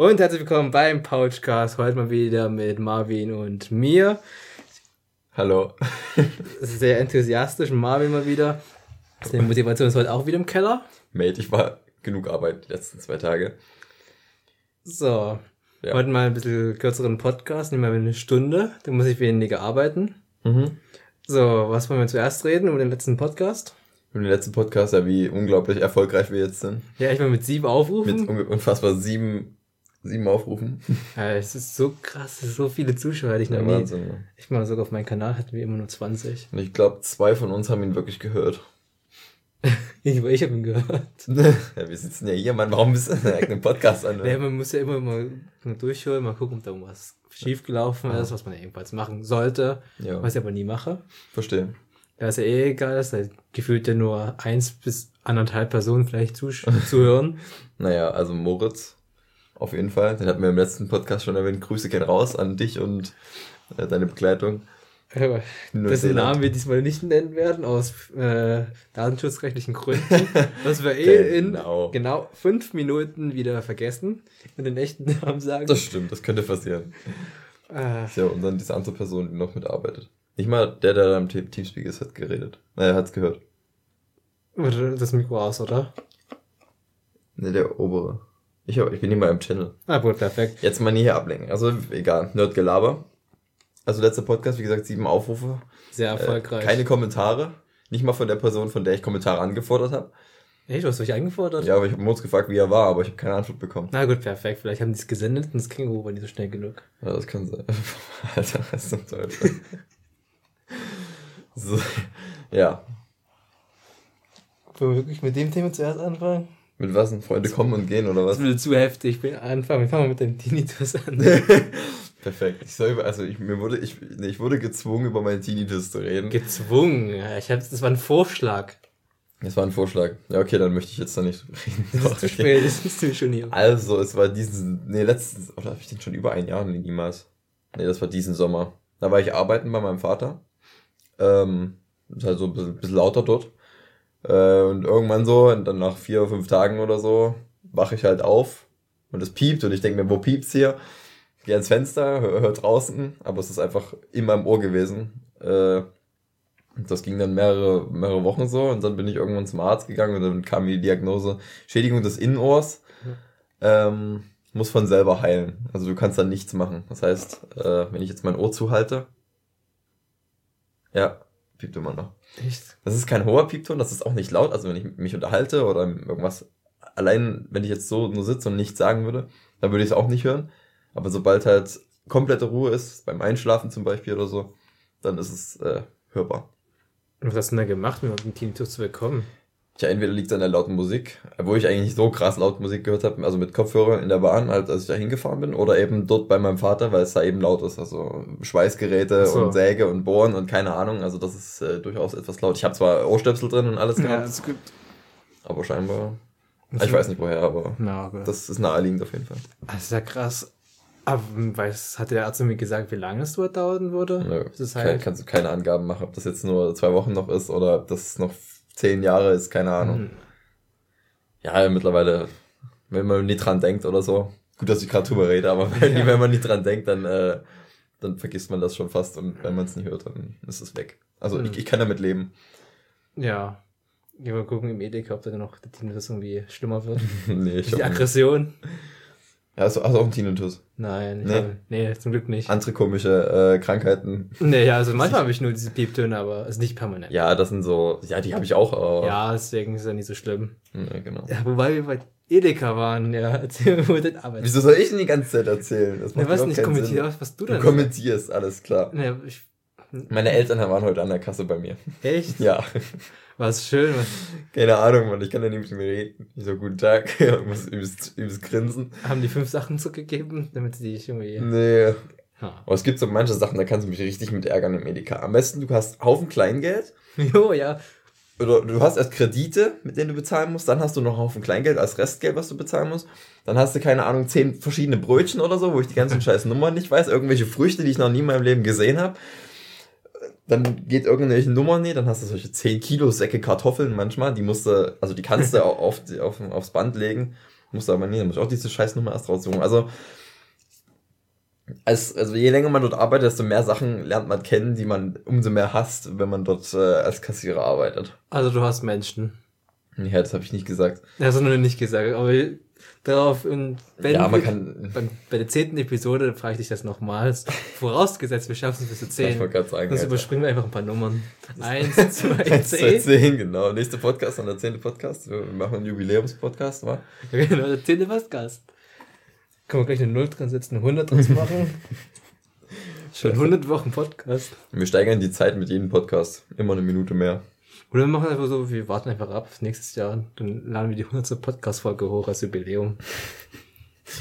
Und herzlich willkommen beim Pouchcast. Heute mal wieder mit Marvin und mir. Hallo. Sehr enthusiastisch. Marvin mal wieder. Die Motivation ist heute auch wieder im Keller. Mate, ich war genug Arbeit die letzten zwei Tage. So. Ja. Heute mal ein bisschen kürzeren Podcast, nicht mal eine Stunde. Da muss ich weniger arbeiten. Mhm. So, was wollen wir zuerst reden über den letzten Podcast? Über den letzten Podcast, ja, wie unglaublich erfolgreich wir jetzt sind. Ja, ich bin mit sieben Aufrufen. Mit unfassbar sieben, sieben Aufrufen. Ja, es ist so krass, so viele Zuschauer hätte ich noch ja, nie. Wahnsinn, ja. Ich meine, sogar auf meinem Kanal hatten wir immer nur 20. Und ich glaube, zwei von uns haben ihn wirklich gehört. ich ich habe ihn gehört. ja, wir sitzen ja hier, Mann. Warum bist du denn einen Podcast an? Ja, man muss ja immer mal durchhören, mal gucken, ob da irgendwas schiefgelaufen ist, was man ja ebenfalls machen sollte, ja. was ich aber nie mache. Verstehe. Da ist ja eh egal, dass da gefühlt ja nur eins bis anderthalb Personen vielleicht zuhören. naja, also Moritz, auf jeden Fall. Den hatten wir im letzten Podcast schon erwähnt. Grüße gehen raus an dich und äh, deine Begleitung. Ja, dessen Namen wir diesmal nicht nennen werden, aus äh, datenschutzrechtlichen Gründen. was wir eh in genau. genau fünf Minuten wieder vergessen und den echten Namen sagen. Das stimmt, das könnte passieren. Ah. Ist ja und dann diese andere Person, die noch mitarbeitet. Nicht mal der, der am Teamspeak ist, hat geredet. Naja, hat's gehört. Das Mikro aus, oder? Ne, der obere. Ich, ich bin nicht mal im Channel. Ah, gut, perfekt. Jetzt mal nie hier ablenken. Also, egal. Nerdgelaber. Also, letzter Podcast, wie gesagt, sieben Aufrufe. Sehr erfolgreich. Äh, keine Kommentare. Nicht mal von der Person, von der ich Kommentare angefordert habe. Echt, du hast mich eingefordert? Ja, aber ich habe Moritz gefragt, wie er war, aber ich habe keine Antwort bekommen. Na gut, perfekt. Vielleicht haben die es gesendet und das Känguru war nicht so schnell genug. Ja, das kann sein. Alter, was ist das Teufel? so, ja. Wollen wir wirklich mit dem Thema zuerst anfangen? Mit was? Freunde kommen und gehen oder was? Das wird zu heftig. Ich bin anfangen. Wir fangen mal mit dem Tinnitus an. Perfekt. Ich soll über, also ich, mir wurde, ich, nee, ich wurde gezwungen, über meinen Tinnitus zu reden. Gezwungen? Ich hab, das war ein Vorschlag. Das war ein Vorschlag. Ja, okay, dann möchte ich jetzt da nicht reden. Das ist zu spät, das ist zu schon hier. Also, es war diesen, nee, letzten, oder habe ich den schon über ein Jahr niemals? Nee, das war diesen Sommer. Da war ich arbeiten bei meinem Vater. Ähm, ist halt so ein bisschen, bisschen lauter dort. Äh, und irgendwann so, und dann nach vier, fünf Tagen oder so, wache ich halt auf und es piept und ich denke mir, wo piept's hier? Geh ans Fenster, hör, hör draußen, aber es ist einfach in meinem Ohr gewesen. Äh, das ging dann mehrere, mehrere Wochen so und dann bin ich irgendwann zum Arzt gegangen und dann kam die Diagnose Schädigung des Innenohrs. Ähm, muss von selber heilen. Also du kannst dann nichts machen. Das heißt, äh, wenn ich jetzt mein Ohr zuhalte, ja, piept immer noch. Echt? Das ist kein hoher Piepton, das ist auch nicht laut. Also wenn ich mich unterhalte oder irgendwas, allein wenn ich jetzt so nur sitze und nichts sagen würde, dann würde ich es auch nicht hören. Aber sobald halt komplette Ruhe ist, beim Einschlafen zum Beispiel oder so, dann ist es äh, hörbar. Was hast du denn da gemacht, um den Tinnitus zu bekommen? Tja, entweder liegt es an der lauten Musik, wo ich eigentlich nicht so krass laut Musik gehört habe, also mit Kopfhörer in der Bahn, halt, als ich da hingefahren bin, oder eben dort bei meinem Vater, weil es da eben laut ist, also Schweißgeräte so. und Säge und Bohren und keine Ahnung, also das ist äh, durchaus etwas laut. Ich habe zwar Ohrstöpsel drin und alles gehabt, ja, das gibt. aber scheinbar, das ich weiß nicht woher, aber Na, das ist naheliegend auf jeden Fall. Das ist ja krass. Aber weiß, hat der Arzt mir gesagt, wie lange es dort dauern würde? Nö, das halt kein, kannst du keine Angaben machen, ob das jetzt nur zwei Wochen noch ist oder ob das noch zehn Jahre ist, keine Ahnung. Hm. Ja, mittlerweile, wenn man nicht dran denkt oder so. Gut, dass ich gerade drüber rede, aber wenn, ja. wenn man nicht dran denkt, dann, äh, dann vergisst man das schon fast und wenn man es nicht hört, dann ist es weg. Also hm. ich, ich kann damit leben. Ja. Gehen wir gucken im Edeka, ob da noch der Tinnitus irgendwie schlimmer wird. nee, ich Die Aggression. Nicht. Ja, hast du, hast du auch einen Tinnitus? Nein, nee? Habe, nee, zum Glück nicht. Andere komische äh, Krankheiten. Nee, ja, also manchmal habe ich nur diese Pieptöne, aber ist nicht permanent. Ja, das sind so, ja, die habe ich auch. Aber ja, deswegen ist ja nicht so schlimm. Nee, genau. Ja, wobei wir bei Edeka waren, ja, erzähl mir, wo das arbeitet. Wieso soll ich denn die ganze Zeit erzählen? Das macht nee, was nicht, kommentier was du dann Du kommentierst, alles klar. Nee, ich, Meine Eltern waren heute an der Kasse bei mir. Echt? Ja. Was schön. Was Keine Ahnung, Mann, ich kann ja nicht mit mir reden. Ich so, guten Tag, ich muss übelst, übelst grinsen. Haben die fünf Sachen zurückgegeben, damit sie dich irgendwie... Nee. Ha. Aber es gibt so manche Sachen, da kannst du mich richtig mit ärgern im Edeka. Am besten, du hast Haufen Kleingeld. Jo, ja. Oder du hast erst Kredite, mit denen du bezahlen musst, dann hast du noch einen Haufen Kleingeld als Restgeld, was du bezahlen musst. Dann hast du, keine Ahnung, zehn verschiedene Brötchen oder so, wo ich die ganzen scheiß Nummern nicht weiß, irgendwelche Früchte, die ich noch nie in meinem Leben gesehen habe dann geht irgendwelche Nummer nicht, dann hast du solche 10 Kilo Säcke Kartoffeln manchmal, die musst du, also die kannst du auf, auf, aufs Band legen Muss aber nie, muss ich auch diese Scheißnummer erst raussuchen. Also, als, also je länger man dort arbeitet, desto mehr Sachen lernt man kennen, die man umso mehr hasst, wenn man dort äh, als Kassierer arbeitet. Also du hast Menschen. Ja, das habe ich nicht gesagt. Das hast du nicht gesagt, aber darauf, wenn ja, man kann, bei, bei der zehnten Episode frage ich dich das nochmals. Vorausgesetzt, wir schaffen es bis zu zehn. Ich wollte gerade sagen. Sonst überspringen wir einfach ein paar Nummern. Eins, zwei, zehn. zehn, genau. Nächster Podcast, dann der zehnte Podcast. Wir machen einen Jubiläumspodcast, wa? Ja, genau, der zehnte Podcast. Können wir gleich eine Null dran setzen, eine 100 draus machen? Schon 100 Wochen Podcast. Wir steigern die Zeit mit jedem Podcast. Immer eine Minute mehr. Oder wir machen einfach so, wir warten einfach ab nächstes Jahr. Dann laden wir die 100. Podcast-Folge hoch als Jubiläum.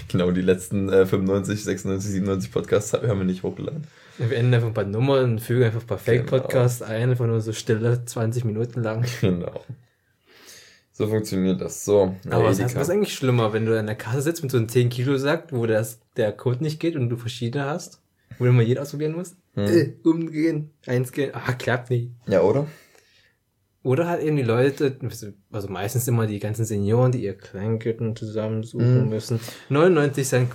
Genau, die letzten äh, 95, 96, 97 Podcasts haben wir nicht hochgeladen. Wir enden einfach ein paar Nummern, fügen einfach ein paar Fake-Podcasts genau. ein, einfach nur so stille, 20 Minuten lang. Genau. So funktioniert das. So. Aber was, was ist eigentlich schlimmer, wenn du an der Kasse sitzt mit so einem 10 Kilo Sack, wo das, der Code nicht geht und du verschiedene hast? Wo du mal jeder ausprobieren musst? Hm. Äh, umgehen, eins gehen, ah, klappt nicht. Ja, oder? Oder halt eben die Leute, also meistens immer die ganzen Senioren, die ihr Kleingürtel zusammensuchen mm. müssen. 99 Cent,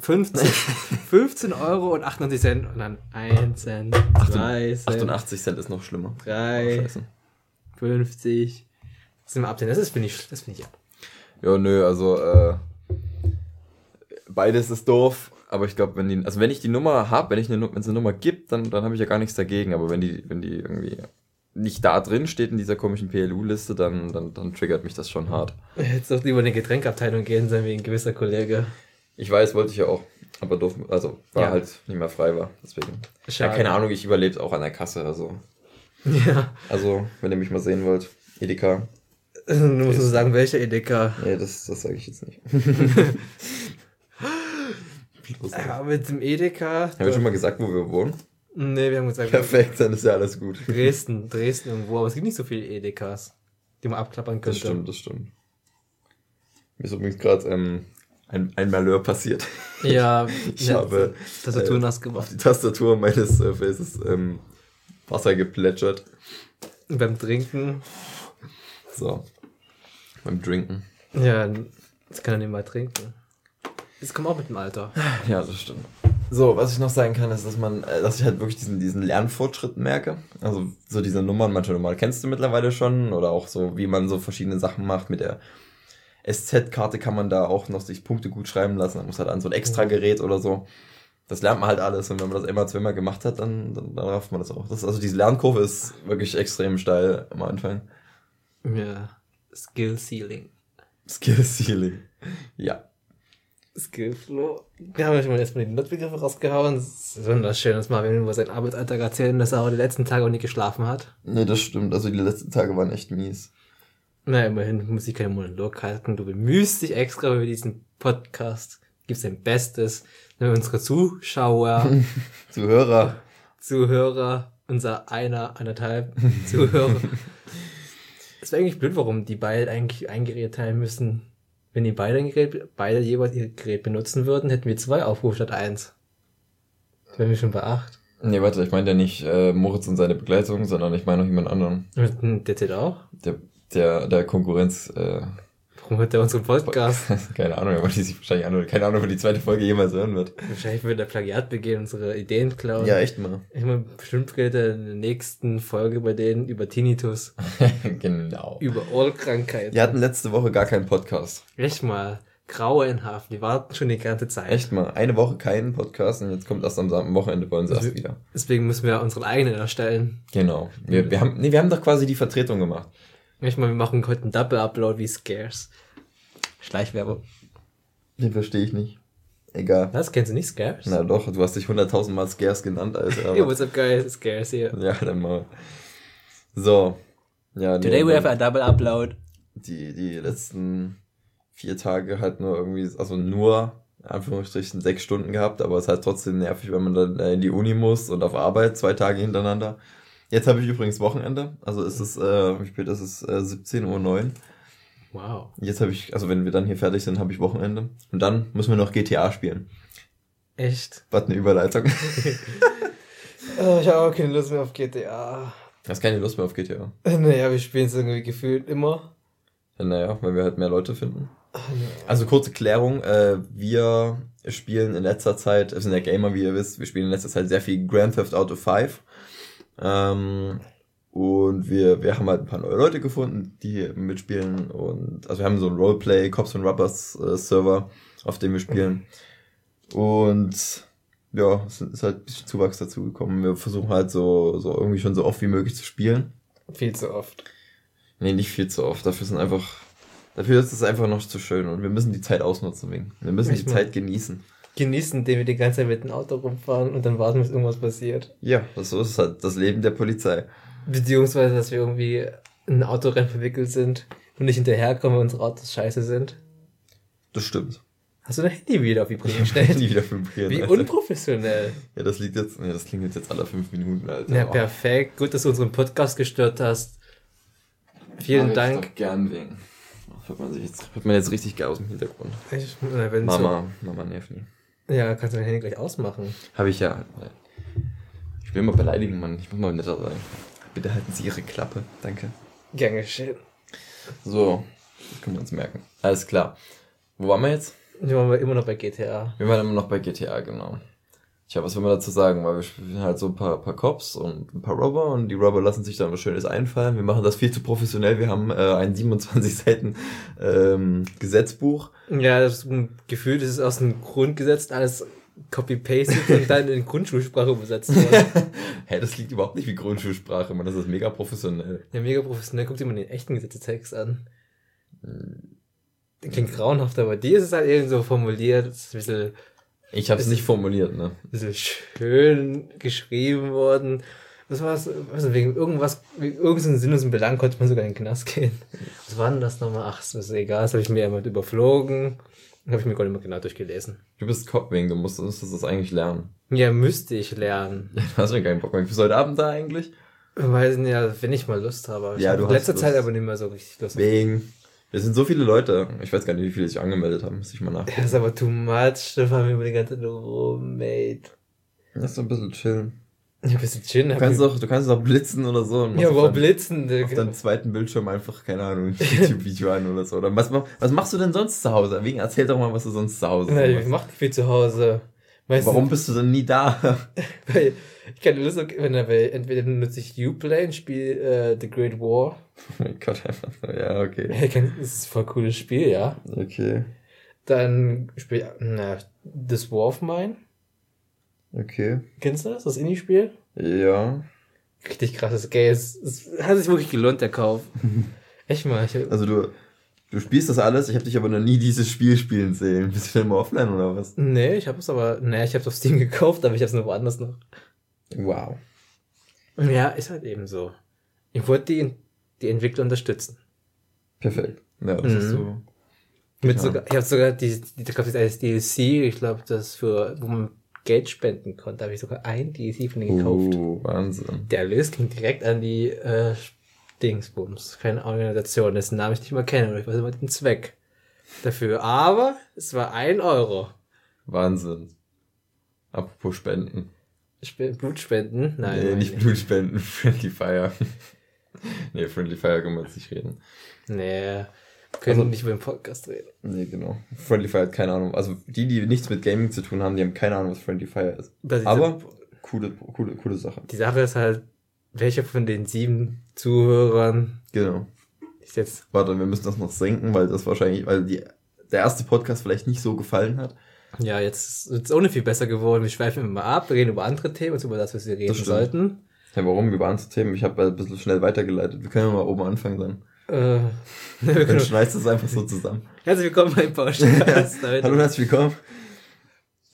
15, 15 Euro und 98 Cent und dann 1 Cent, 2 Cent. 88 Cent ist noch schlimmer. 3, oh, 50, sind wir ab, das finde ich, das finde ich ab. Ja, nö, also äh, beides ist doof, aber ich glaube, wenn die, also wenn ich die Nummer habe, wenn ich eine, wenn es eine Nummer gibt, dann, dann habe ich ja gar nichts dagegen. Aber wenn die, wenn die irgendwie nicht da drin steht in dieser komischen PLU-Liste, dann, dann, dann triggert mich das schon hart. Hättest doch lieber in die Getränkabteilung gehen sein wie ein gewisser Kollege. Ich weiß, wollte ich ja auch. Aber doof, also war ja. halt nicht mehr frei war. Deswegen. Schade. Ja, keine Ahnung, ich überlebe auch an der Kasse, also. Ja. Also, wenn ihr mich mal sehen wollt, Edeka, Du musst okay. sagen, welcher Edeka. Nee, das, das sage ich jetzt nicht. ja, mit dem Edeka. Haben wir schon mal gesagt, wo wir wohnen? Nee, wir haben gesagt. Perfekt, dann ist ja alles gut. Dresden, Dresden irgendwo, aber es gibt nicht so viele Edekas, die man abklappern könnte. Das stimmt, das stimmt. Mir ist übrigens gerade ähm, ein, ein Malheur passiert. Ja, ich ja, habe Tastatur äh, nass gemacht. Auf die Tastatur meines äh, Faces ähm, Wasser geplätschert. Beim Trinken so. Beim Trinken. Ja, das kann er nicht mal trinken. Das kommt auch mit dem Alter. Ja, das stimmt. So, was ich noch sagen kann, ist, dass man, äh, dass ich halt wirklich diesen, diesen Lernfortschritt merke. Also so diese Nummern, manche Nummern kennst du mittlerweile schon oder auch so, wie man so verschiedene Sachen macht. Mit der SZ-Karte kann man da auch noch sich Punkte gut schreiben lassen. Man muss halt an so ein extra Gerät oder so. Das lernt man halt alles und wenn man das immer zweimal gemacht hat, dann, dann, dann rafft man das auch. Das, also diese Lernkurve ist wirklich extrem steil am Anfang. Ja, Skill Ceiling. Skill Ceiling. Ja. Skill Flow. Wir haben ja schon mal erstmal die Notbegriffe rausgehauen. Das ist wunderschön, dass Marvin über seinen Arbeitsalltag erzählen, dass er auch die letzten Tage auch nicht geschlafen hat. Nee, das stimmt. Also die letzten Tage waren echt mies. Na, immerhin muss ich keinen Monolog halten. Du bemühst dich extra über diesen Podcast. Gibst dein Bestes. Wenn unsere Zuschauer. Zuhörer. Zuhörer. Unser einer, anderthalb Zuhörer. Es wäre eigentlich blöd, warum die beide eigentlich ein Gerät teilen müssen. Wenn die beide, Gerät, beide jeweils ihr Gerät benutzen würden, hätten wir zwei Aufrufe statt eins. Das wären wir schon bei acht. Nee, warte, ich meine ja nicht äh, Moritz und seine Begleitung, sondern ich meine noch jemand anderen. Der zählt auch? Der, der, der Konkurrenz, äh, Warum hört der unseren Podcast? keine Ahnung, aber die sich wahrscheinlich an, keine Ahnung, wo die zweite Folge jemals hören wird. Wahrscheinlich wird der Plagiat begehen, unsere Ideen klauen. Ja, echt mal. Ich meine, bestimmt geht er in der nächsten Folge bei denen über Tinnitus. genau. Über Ohrkrankheit. Die hatten letzte Woche gar keinen Podcast. Echt mal. Grauenhaft. Die warten schon die ganze Zeit. Echt mal. Eine Woche keinen Podcast und jetzt kommt erst am Wochenende bei uns erst wieder. Deswegen müssen wir unseren eigenen erstellen. Genau. Wir, wir haben, nee, wir haben doch quasi die Vertretung gemacht. Ich meine, wir machen heute einen Double-Upload wie Scares. Schleichwerbung. Den verstehe ich nicht. Egal. Was? Kennst du nicht Scares? Na doch, du hast dich hunderttausend Mal Scares genannt, Alter. Yo, what's up, guys? Scares hier. Ja, dann mal. So. Ja, Today we have a double upload. Die, die letzten vier Tage halt nur irgendwie, also nur, in Anführungsstrichen, sechs Stunden gehabt, aber es ist halt trotzdem nervig, wenn man dann in die Uni muss und auf Arbeit zwei Tage hintereinander. Jetzt habe ich übrigens Wochenende, also ist es, äh, wie spät ist es, äh, 17.09 Uhr. Wow. Jetzt habe ich, also wenn wir dann hier fertig sind, habe ich Wochenende. Und dann müssen wir noch GTA spielen. Echt? Was eine Überleitung. oh, ich habe auch keine Lust mehr auf GTA. Du hast keine Lust mehr auf GTA? Naja, wir spielen es irgendwie gefühlt immer. Naja, weil wir halt mehr Leute finden. Also kurze Klärung, äh, wir spielen in letzter Zeit, wir sind ja Gamer, wie ihr wisst, wir spielen in letzter Zeit sehr viel Grand Theft Auto 5. Ähm, und wir, wir haben halt ein paar neue Leute gefunden, die hier mitspielen. Und also wir haben so ein Roleplay, Cops and Rubbers äh, Server, auf dem wir spielen. Und ja, es ist halt ein bisschen Zuwachs dazu gekommen. Wir versuchen halt so, so irgendwie schon so oft wie möglich zu spielen. Viel zu oft. Nee, nicht viel zu oft. Dafür sind einfach, dafür ist es einfach noch zu schön und wir müssen die Zeit ausnutzen wegen. Wir müssen ich die Zeit genießen. Genießen, indem wir die ganze Zeit mit dem Auto rumfahren und dann warten, bis irgendwas passiert. Ja, so ist halt das Leben der Polizei. Beziehungsweise, dass wir irgendwie in ein Autorennen verwickelt sind und nicht hinterherkommen, weil unsere Autos scheiße sind. Das stimmt. Hast du dein Handy wieder auf Vibrieren gestellt? Handy wieder vibrieren. Wie Alter. unprofessionell. Ja, das liegt jetzt, ja, das klingt jetzt alle fünf Minuten, Alter. Ja, perfekt. Gut, dass du unseren Podcast gestört hast. Vielen Aber Dank. Ich gern wegen. Hört man, sich jetzt, hört man jetzt richtig geil aus dem Hintergrund. Ich, na, Mama, so. Mama nervt nie. Ja, kannst du dein Handy gleich ausmachen. Habe ich ja. Ich will immer beleidigen, Mann. Ich muss mal netter sein. Bitte halten Sie Ihre Klappe. Danke. Gern geschehen. So, das können wir uns merken. Alles klar. Wo waren wir jetzt? Wir waren immer noch bei GTA. Wir waren immer noch bei GTA, genau. Tja, was will man dazu sagen? Weil wir spielen halt so ein paar, paar Cops und ein paar Robber und die Robber lassen sich dann was Schönes einfallen. Wir machen das viel zu professionell. Wir haben äh, ein 27 Seiten ähm, Gesetzbuch. Ja, das ist ein Gefühl, das ist aus dem Grundgesetz alles copy-pasted und dann in Grundschulsprache übersetzt worden. Hä, hey, das liegt überhaupt nicht wie Grundschulsprache, man. Das ist mega professionell. Ja, mega professionell. Guck dir mal den echten Gesetzestext an. Der klingt grauenhaft, aber die ist es halt irgendwie so formuliert. Das ist ein bisschen ich habe es nicht formuliert, ne? So schön geschrieben worden. Was war es? Also wegen irgendwas, wegen irgendeinem Sinn und Belang konnte man sogar in den Knast gehen. Was war denn das nochmal? Ach, das ist egal, das habe ich mir einmal überflogen. Habe ich mir gar nicht mehr genau durchgelesen. Du bist Copwing, du musst, musstest das eigentlich lernen. Ja, müsste ich lernen. Ja, du hast ja keinen Bock mehr. Bist du heute Abend da eigentlich? Weiß nicht, ja, wenn ich mal Lust habe. Ich ja, du hast in letzter Zeit aber nicht mehr so richtig Lust. Wegen. Wir sind so viele Leute. Ich weiß gar nicht, wie viele sich angemeldet haben. Muss ich mal nachgucken. Das ist aber too much. Stefan, wir über die ganze Zeit Mate. Lass doch ein bisschen chillen. Ja, ein bisschen chillen. Du kannst doch, du kannst doch blitzen oder so. Ja, aber blitzen. Auf deinem zweiten Bildschirm einfach, keine Ahnung, ein YouTube-Video an oder so. Oder was, was machst du denn sonst zu Hause? Wegen, erzähl doch mal, was du sonst zu Hause machst. Ich mach nicht viel zu Hause. Weißt Warum du? bist du denn nie da? Weil ich keine Lust, will, entweder nutze ich Uplay und spiele äh, The Great War. Oh mein Gott, einfach so, ja, okay. Das ist voll cooles Spiel, ja. Okay. Dann spiele na, This War of Mine. Okay. Kennst du das, das Indie-Spiel? Ja. Richtig krasses Game. Es, es hat sich wirklich gelohnt, der Kauf. Echt mal. Ich, also du, du spielst das alles, ich habe dich aber noch nie dieses Spiel spielen sehen. Bist du denn mal offline oder was? Nee, ich habe es aber, nee, ich habe es auf Steam gekauft, aber ich habe es nur woanders noch. Wow. Ja, ist halt eben so. Ich wollte die, die Entwickler unterstützen. Perfekt. Ja, das mhm. ist so. Mit ja. sogar, ich habe sogar die, die, da gab es als DLC, ich glaube, das für, wo man Geld spenden konnte, habe ich sogar ein DLC von denen gekauft. Oh, Wahnsinn. Der Erlös ging direkt an die äh, Dingsbums. Keine Organisation, dessen Namen ich nicht mal kenne, aber ich weiß immer den Zweck dafür. Aber es war ein Euro. Wahnsinn. Apropos Spenden. Sp Blutspenden? Nein. Nee, nicht Blutspenden, Friendly Fire. nee, Friendly Fire können wir jetzt nicht reden. Nee, können also, nicht über den Podcast reden. Nee, genau. Friendly Fire hat keine Ahnung. Also die, die nichts mit Gaming zu tun haben, die haben keine Ahnung, was Friendly Fire ist. Aber coole, coole, coole Sache. Die Sache ist halt, welcher von den sieben Zuhörern genau. ist jetzt. Warte, wir müssen das noch senken, weil das wahrscheinlich, weil die, der erste Podcast vielleicht nicht so gefallen hat. Ja, jetzt ist es ohne viel besser geworden. Wir schweifen immer ab, wir reden über andere Themen, als über das, was wir reden sollten. Ja, warum über andere Themen? Ich habe ein bisschen schnell weitergeleitet. Wir können ja mal oben anfangen dann. Äh, wir können schneidest es einfach so zusammen. Herzlich willkommen beim Podcast. Hallo und herzlich willkommen.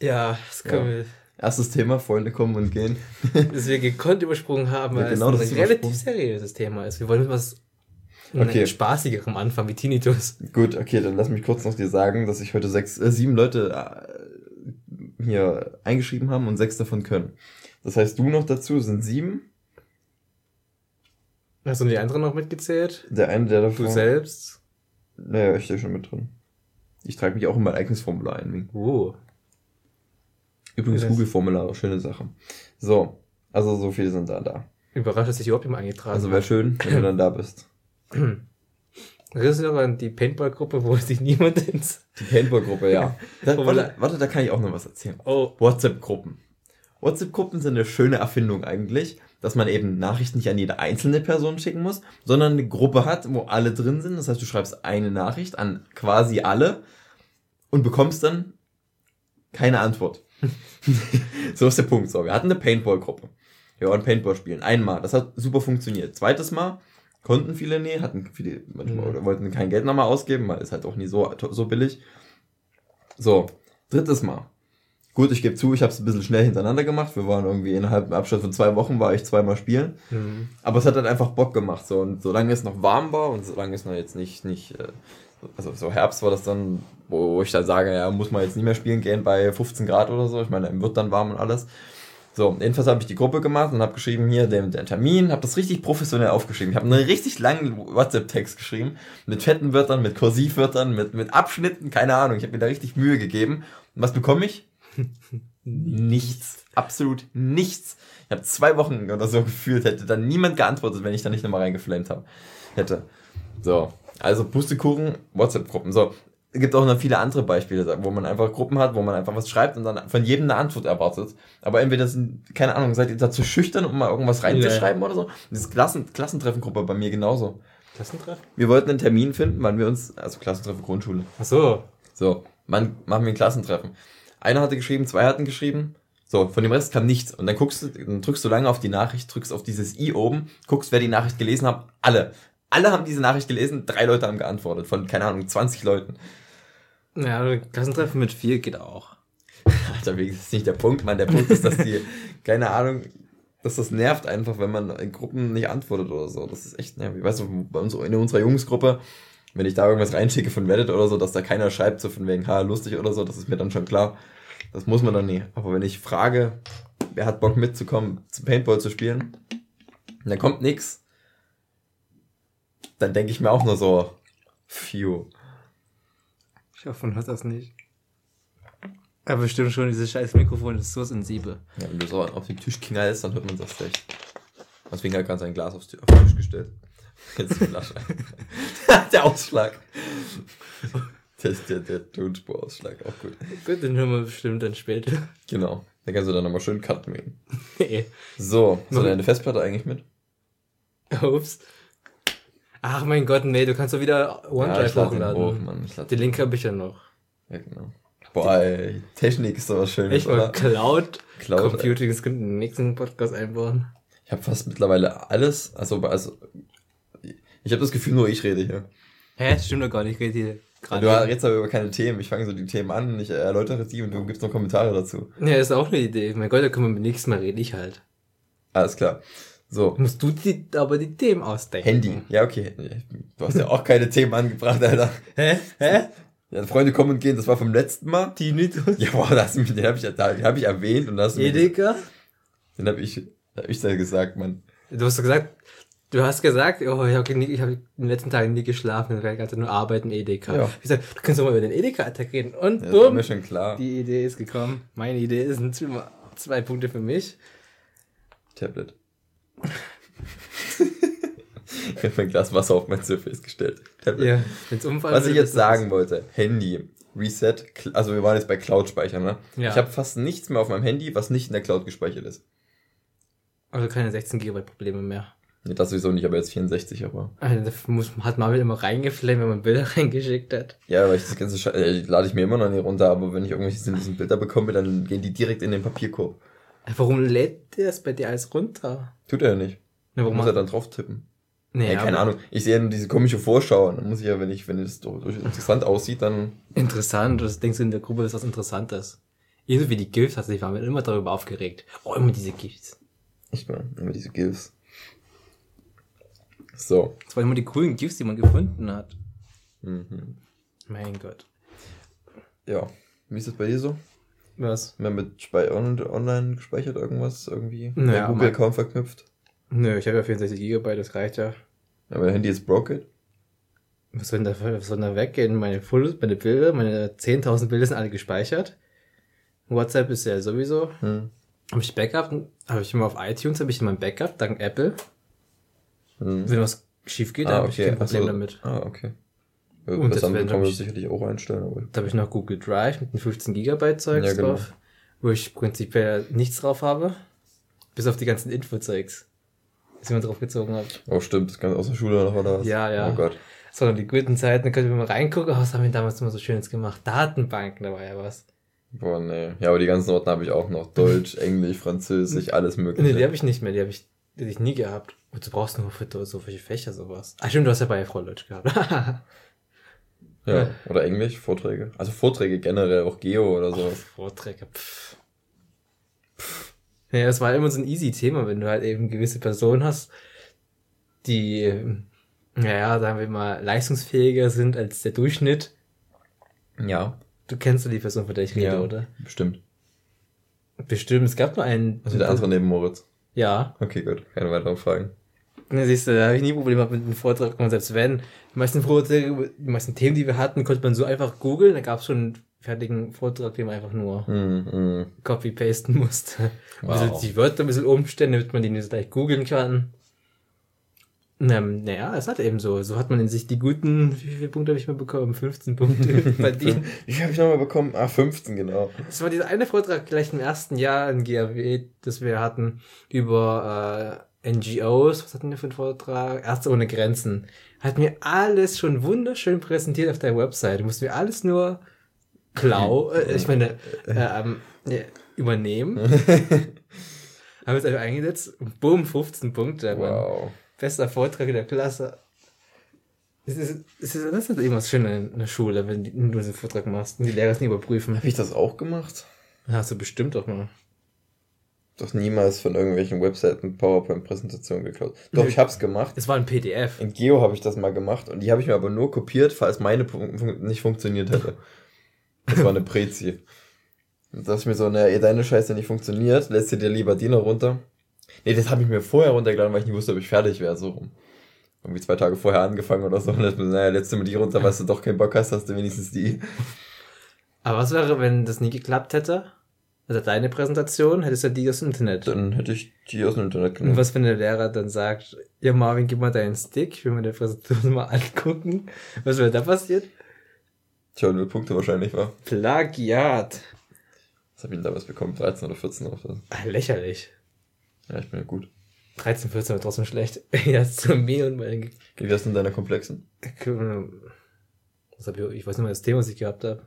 Ja, das können ja. wir. Erstes Thema, Freunde kommen und gehen. dass wir gekonnt übersprungen haben, weil ja, genau es ein relativ seriöses Thema ist. Wir wollen was okay. spaßigerem Anfang wie Tinnitus. Gut, okay, dann lass mich kurz noch dir sagen, dass ich heute sechs, äh, sieben Leute äh, hier eingeschrieben haben und sechs davon können. Das heißt, du noch dazu sind sieben. Hast du die anderen noch mitgezählt? Der eine, der davon. Du selbst? Naja, ich stehe schon mit drin. Ich trage mich auch in mein eigenes Formular ein. Uh. Übrigens Google-Formular, schöne Sache. So, also so viele sind da da. Überrascht, dass ich überhaupt immer eingetragen Also wäre schön, wenn du dann da bist. Du noch an die Paintball-Gruppe, wo sich niemand ins... Die Paintball-Gruppe, ja. Da, warte, warte, da kann ich auch noch was erzählen. Oh. WhatsApp-Gruppen. WhatsApp-Gruppen sind eine schöne Erfindung eigentlich, dass man eben Nachrichten nicht an jede einzelne Person schicken muss, sondern eine Gruppe hat, wo alle drin sind. Das heißt, du schreibst eine Nachricht an quasi alle und bekommst dann keine Antwort. so ist der Punkt. So, wir hatten eine Paintball-Gruppe. Wir wollten Paintball spielen. Einmal. Das hat super funktioniert. Zweites Mal konnten viele nie, hatten viele manchmal mhm. oder wollten kein Geld nochmal ausgeben, weil es halt auch nie so, so billig. So, drittes Mal. Gut, ich gebe zu, ich habe es ein bisschen schnell hintereinander gemacht. Wir waren irgendwie innerhalb im Abstand von zwei Wochen war ich zweimal spielen. Mhm. Aber es hat halt einfach Bock gemacht. So und solange es noch warm war und solange es noch jetzt nicht nicht äh, also so Herbst war das dann, wo ich dann sage, ja muss man jetzt nicht mehr spielen gehen bei 15 Grad oder so. Ich meine, wird dann warm und alles. So, jedenfalls habe ich die Gruppe gemacht und habe geschrieben, hier den, den Termin, habe das richtig professionell aufgeschrieben. Ich habe einen richtig langen WhatsApp-Text geschrieben, mit fetten Wörtern, mit Kursivwörtern, mit, mit Abschnitten, keine Ahnung. Ich habe mir da richtig Mühe gegeben. Und was bekomme ich? Nichts. Absolut nichts. Ich habe zwei Wochen oder so gefühlt, hätte dann niemand geantwortet, wenn ich da nicht nochmal reingeflamed habe. Hätte. So. Also Pustekuchen, WhatsApp-Gruppen. So, es gibt auch noch viele andere Beispiele, wo man einfach Gruppen hat, wo man einfach was schreibt und dann von jedem eine Antwort erwartet. Aber entweder sind, keine Ahnung, seid ihr dazu schüchtern, um mal irgendwas reinzuschreiben ja. oder so? Das ist Klassen, Klassentreffengruppe bei mir genauso. Klassentreffen? Wir wollten einen Termin finden, wann wir uns, also Klassentreffen Grundschule. Ach so. So, wann machen wir ein Klassentreffen? Einer hatte geschrieben, zwei hatten geschrieben. So, von dem Rest kam nichts. Und dann guckst du, dann drückst du lange auf die Nachricht, drückst auf dieses i oben, guckst, wer die Nachricht gelesen hat. Alle. Alle haben diese Nachricht gelesen, drei Leute haben geantwortet, von, keine Ahnung, 20 Leuten. Ja, Klassentreffen mit vier geht auch. Alter, das ist nicht der Punkt, Mann. Der Punkt ist, dass die, keine Ahnung, dass das nervt einfach, wenn man in Gruppen nicht antwortet oder so. Das ist echt nervig. Weißt du, bei uns, in unserer Jungsgruppe, wenn ich da irgendwas reinschicke von Reddit oder so, dass da keiner schreibt, so von wegen, ha, lustig oder so, das ist mir dann schon klar. Das muss man dann nie. Aber wenn ich frage, wer hat Bock mitzukommen, zum Paintball zu spielen, und dann kommt nix, dann denke ich mir auch nur so, phew. Ich hoffe, man hört das nicht. Aber bestimmt schon, dieses scheiß Mikrofon ist so sensibel. Ja, wenn du so auf den Tisch knallst, dann hört man das schlecht. Deswegen hat ganz ein Glas auf den Tisch gestellt. Jetzt die Flasche. der Ausschlag. Der, der, der Tonspurausschlag, auch gut. Gut, den hören wir bestimmt dann später. Genau. Dann kannst du dann nochmal schön Cut machen. Nee. So, so deine Festplatte eigentlich mit? Ups. Ach mein Gott, nee, du kannst doch wieder OneDrive ja, hochladen. Hoch, Mann. Den Link habe ich ja noch. Ja, genau. Boah, ey, Technik ist doch was Schönes, Echt mal Cloud, Cloud Computing, das könnten den nächsten Podcast einbauen. Ich habe fast mittlerweile alles, also, also ich habe das Gefühl, nur ich rede hier. Hä? Stimmt doch gar nicht, ich rede hier gerade. Du redest aber über keine Themen. Ich fange so die Themen an und ich erläutere sie und du gibst noch Kommentare dazu. Ja, ist auch eine Idee. Mein Gott, da können wir beim nächsten Mal rede ich halt. Alles klar. So. Musst du die, aber die Themen ausdenken. Handy. Ja, okay. Du hast ja auch keine Themen angebracht, Alter. Hä? Hä? Ja, Freunde kommen und gehen, das war vom letzten Mal. Nicht. Ja, boah, das, den habe ich, den hab ich erwähnt und das. Edeka? Den habe ich, hab ich da gesagt, Mann. Du hast gesagt, du hast gesagt, oh, ich habe hab in den letzten Tagen nie geschlafen, hatte nur arbeiten Edeka. Ja. Ich sag, du kannst doch mal über den Edeka-Attack reden. Und ja, bumm, mir schon klar. die Idee ist gekommen. Meine Idee ist ein zwei Punkte für mich. Tablet. ich habe ein Glas Wasser auf mein Surface gestellt. Ja, wenn's umfallen Was ich jetzt sagen wollte, Handy, Reset, also wir waren jetzt bei Cloud-Speichern, ne? Ja. Ich habe fast nichts mehr auf meinem Handy, was nicht in der Cloud gespeichert ist. Also keine 16 GB Probleme mehr. Das sowieso nicht, aber jetzt 64, aber. Also, da muss, hat Marvel immer reingeflammt, wenn man Bilder reingeschickt hat. Ja, aber ich das ganze Sche äh, lade ich mir immer noch nicht runter, aber wenn ich irgendwelche sinnlosen Bilder bekomme, dann gehen die direkt in den Papierkorb. Warum lädt der es bei dir alles runter? Tut er ja nicht. Ja, warum muss er dann drauf tippen? Nee, ja, keine Ahnung. Ich sehe nur diese komische Vorschau. Dann muss ich ja, wenn ich, wenn es interessant aussieht, dann. Interessant. Das denkst du in der Gruppe, ist was Interessantes. Ebenso wie die GIFs, ich war mir immer darüber aufgeregt. Oh, immer diese GIFs. Ich meine, immer diese GIFs. So. Das waren immer die coolen GIFs, die man gefunden hat. Mhm. Mein Gott. Ja. Wie ist das bei dir so? Was? Mehr mit Spe online gespeichert irgendwas irgendwie? Naja, Google-Account verknüpft? Nö, ich habe ja 64 GB, das reicht ja. Ja, mein Handy ist broken. Was soll denn da, was soll denn da weggehen? Meine Fotos, meine Bilder, meine 10.000 Bilder sind alle gespeichert. WhatsApp ist ja sowieso. Hm. Habe ich Backup, habe ich immer auf iTunes, habe ich immer ein Backup, dank Apple. Hm. Wenn was schief geht, ah, habe okay. ich kein Problem so. damit. Ah, okay. Und das andere kann man sicherlich auch einstellen. Aber da habe ich noch Google Drive mit einem 15 Gigabyte Zeugs ja, genau. drauf, wo ich prinzipiell nichts drauf habe. Bis auf die ganzen Infozeugs, die man drauf gezogen hat. Oh, stimmt, das kann aus der Schule noch oder was? Ja, ja. Oh Gott. So, die guten Zeiten, da könnte man mal reingucken, was haben wir damals immer so Schönes gemacht? Datenbanken, da war ja was. Boah, nee. Ja, aber die ganzen Orten habe ich auch noch. Deutsch, Englisch, Französisch, alles mögliche. Nee, die habe ich nicht mehr, die habe ich, die hab ich nie gehabt. Brauchst du nur für so welche Fächer sowas? Ah, stimmt, du hast ja bei Frau Deutsch gehabt. ja, oder Englisch, Vorträge. Also Vorträge generell, auch Geo oder so. Vorträge, pff. pff. Ja, das war immer so ein easy Thema, wenn du halt eben gewisse Personen hast, die, naja, sagen wir mal, leistungsfähiger sind als der Durchschnitt. Ja. Du kennst ja die Person, von der ich rede, ja, oder? Bestimmt. Bestimmt. Es gab nur einen. Also der andere neben Moritz. Ja. Okay, gut. Keine weiteren Fragen. Na, siehst du, da habe ich nie Probleme mit dem Vortrag. Selbst wenn, die meisten Vorträge, die meisten Themen, die wir hatten, konnte man so einfach googeln. Da gab es schon einen fertigen Vortrag, den man einfach nur mm, mm. copy-pasten musste. Wow. die Wörter ein bisschen umstellen, damit man die nicht gleich googeln kann. Ähm, naja, es hat eben so. So hat man in sich die guten, wie viele Punkte habe ich mal bekommen? 15 Punkte verdient. wie viel habe ich nochmal bekommen? Ah, 15, genau. Das war dieser eine Vortrag gleich im ersten Jahr in GAW, das wir hatten über äh, NGOs. Was hatten wir für einen Vortrag? Ärzte ohne Grenzen. Hat mir alles schon wunderschön präsentiert auf der Website. Du musst mir alles nur klau, äh, ich meine, äh, ähm, ja, übernehmen. Haben wir es einfach eingesetzt. Boom, 15 Punkte. Wow. Bester Vortrag in der Klasse. Es ist, es ist, das ist immer schön in der Schule, wenn du einen Vortrag machst und die Lehrer es nie überprüfen. Habe ich das auch gemacht? Hast du bestimmt auch mal. Doch niemals von irgendwelchen Webseiten PowerPoint-Präsentationen geklaut. Doch, ich hab's gemacht. Es war ein PDF. In Geo habe ich das mal gemacht und die habe ich mir aber nur kopiert, falls meine nicht funktioniert hätte. Das war eine Prezi. Und dachte ich mir so, naja, deine Scheiße nicht funktioniert, lässt du dir lieber die noch runter. Nee, das habe ich mir vorher runtergeladen, weil ich nicht wusste, ob ich fertig wäre, so rum. Irgendwie zwei Tage vorher angefangen oder so. Und dann, naja, letzte mal die runter, weil du doch keinen Bock hast, hast du wenigstens die. Aber was wäre, wenn das nie geklappt hätte? Also deine Präsentation, hättest du die aus dem Internet. Dann hätte ich die aus dem Internet genommen. Und was, wenn der Lehrer dann sagt, ja Marvin, gib mal deinen Stick, ich will mir die Präsentation mal angucken. Was wäre da passiert? Tja, null Punkte wahrscheinlich war. Plagiat. Was habe ich denn da was bekommen? 13 oder 14 oder so? Ah, lächerlich. Ja, ich bin ja gut. 13, 14 war trotzdem schlecht. ja, zu mir und meine. Wie wär's denn deiner Komplexen? Was hab ich, ich weiß nicht mehr das Thema, was ich gehabt habe.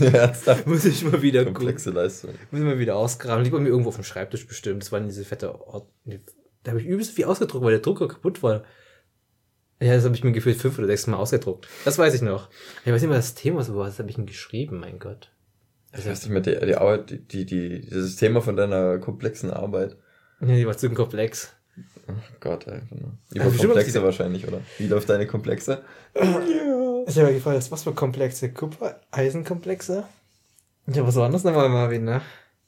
Ernsthaft? Muss ich mal wieder Komplexe gucken. Leistung. Muss ich mal wieder ausgraben. Liegt bei mir irgendwo auf dem Schreibtisch bestimmt. Das waren diese fette Ort. Da habe ich übelst viel ausgedruckt, weil der Drucker kaputt war. Ja, das habe ich mir gefühlt fünf oder sechs Mal ausgedruckt. Das weiß ich noch. Ich weiß nicht mehr das Thema so war. Das habe ich ihm geschrieben, mein Gott. Ich weiß nicht mehr, die, die Arbeit, die, die, die, das Thema von deiner komplexen Arbeit. Ja, die war zu komplex. Oh Gott, einfach nur. Über also Komplexe wahrscheinlich, oder? Wie läuft deine Komplexe? Ja. Ich habe gefragt, was für Komplexe? Kupfer, Eisenkomplexe? Ja, was war das nochmal, Marvin, ne?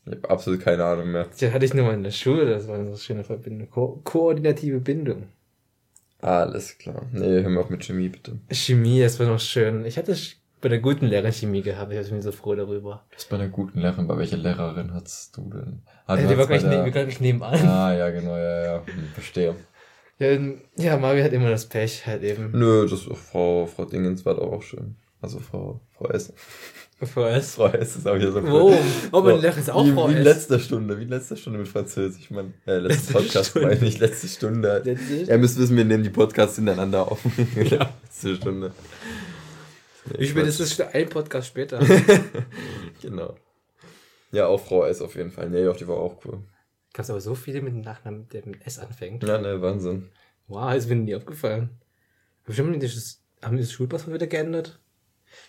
Ich habe absolut keine Ahnung mehr. Ja, hatte ich nur mal in der Schule, das war eine so schöne Verbindung. Ko koordinative Bindung. Alles klar. Nee, hör mal auf mit Chemie, bitte. Chemie, das war noch schön. Ich hatte bei der guten Lehrerin Chemie gehabt. Ich bin so froh darüber. Du bist bei der guten Lehrerin. Bei welcher Lehrerin hattest du denn? Ah, du ja, die war gleich, der... ne, gleich nebenan. Ah, ja, genau, ja, ja. Hm, verstehe. Ja, ja, Mavi hat immer das Pech halt eben. Nö, das Frau, Frau Dingens war doch auch schön. Also Frau, Frau S. Frau S? Frau S ist auch hier so Wo? Oh, mein Lehrer ist auch wie, Frau wie S. Wie letzte Stunde, wie letzte Stunde mit Französisch. Ich meine, äh, letzte, letzte Podcast Stunde. meine ich, letzte Stunde. Letzte Ihr müsst wissen, wir nehmen die Podcasts hintereinander auf. ja. letzte Stunde. Ich bin jetzt ein Podcast später. genau. Ja, auch Frau S auf jeden Fall. Nee, doch, die war auch cool. Gab es aber so viele mit dem Nachnamen, der mit S anfängt. Ja, ne, Wahnsinn. Wow, ist mir nie aufgefallen. Bestimmt haben die das, haben die das Schulpass wieder geändert?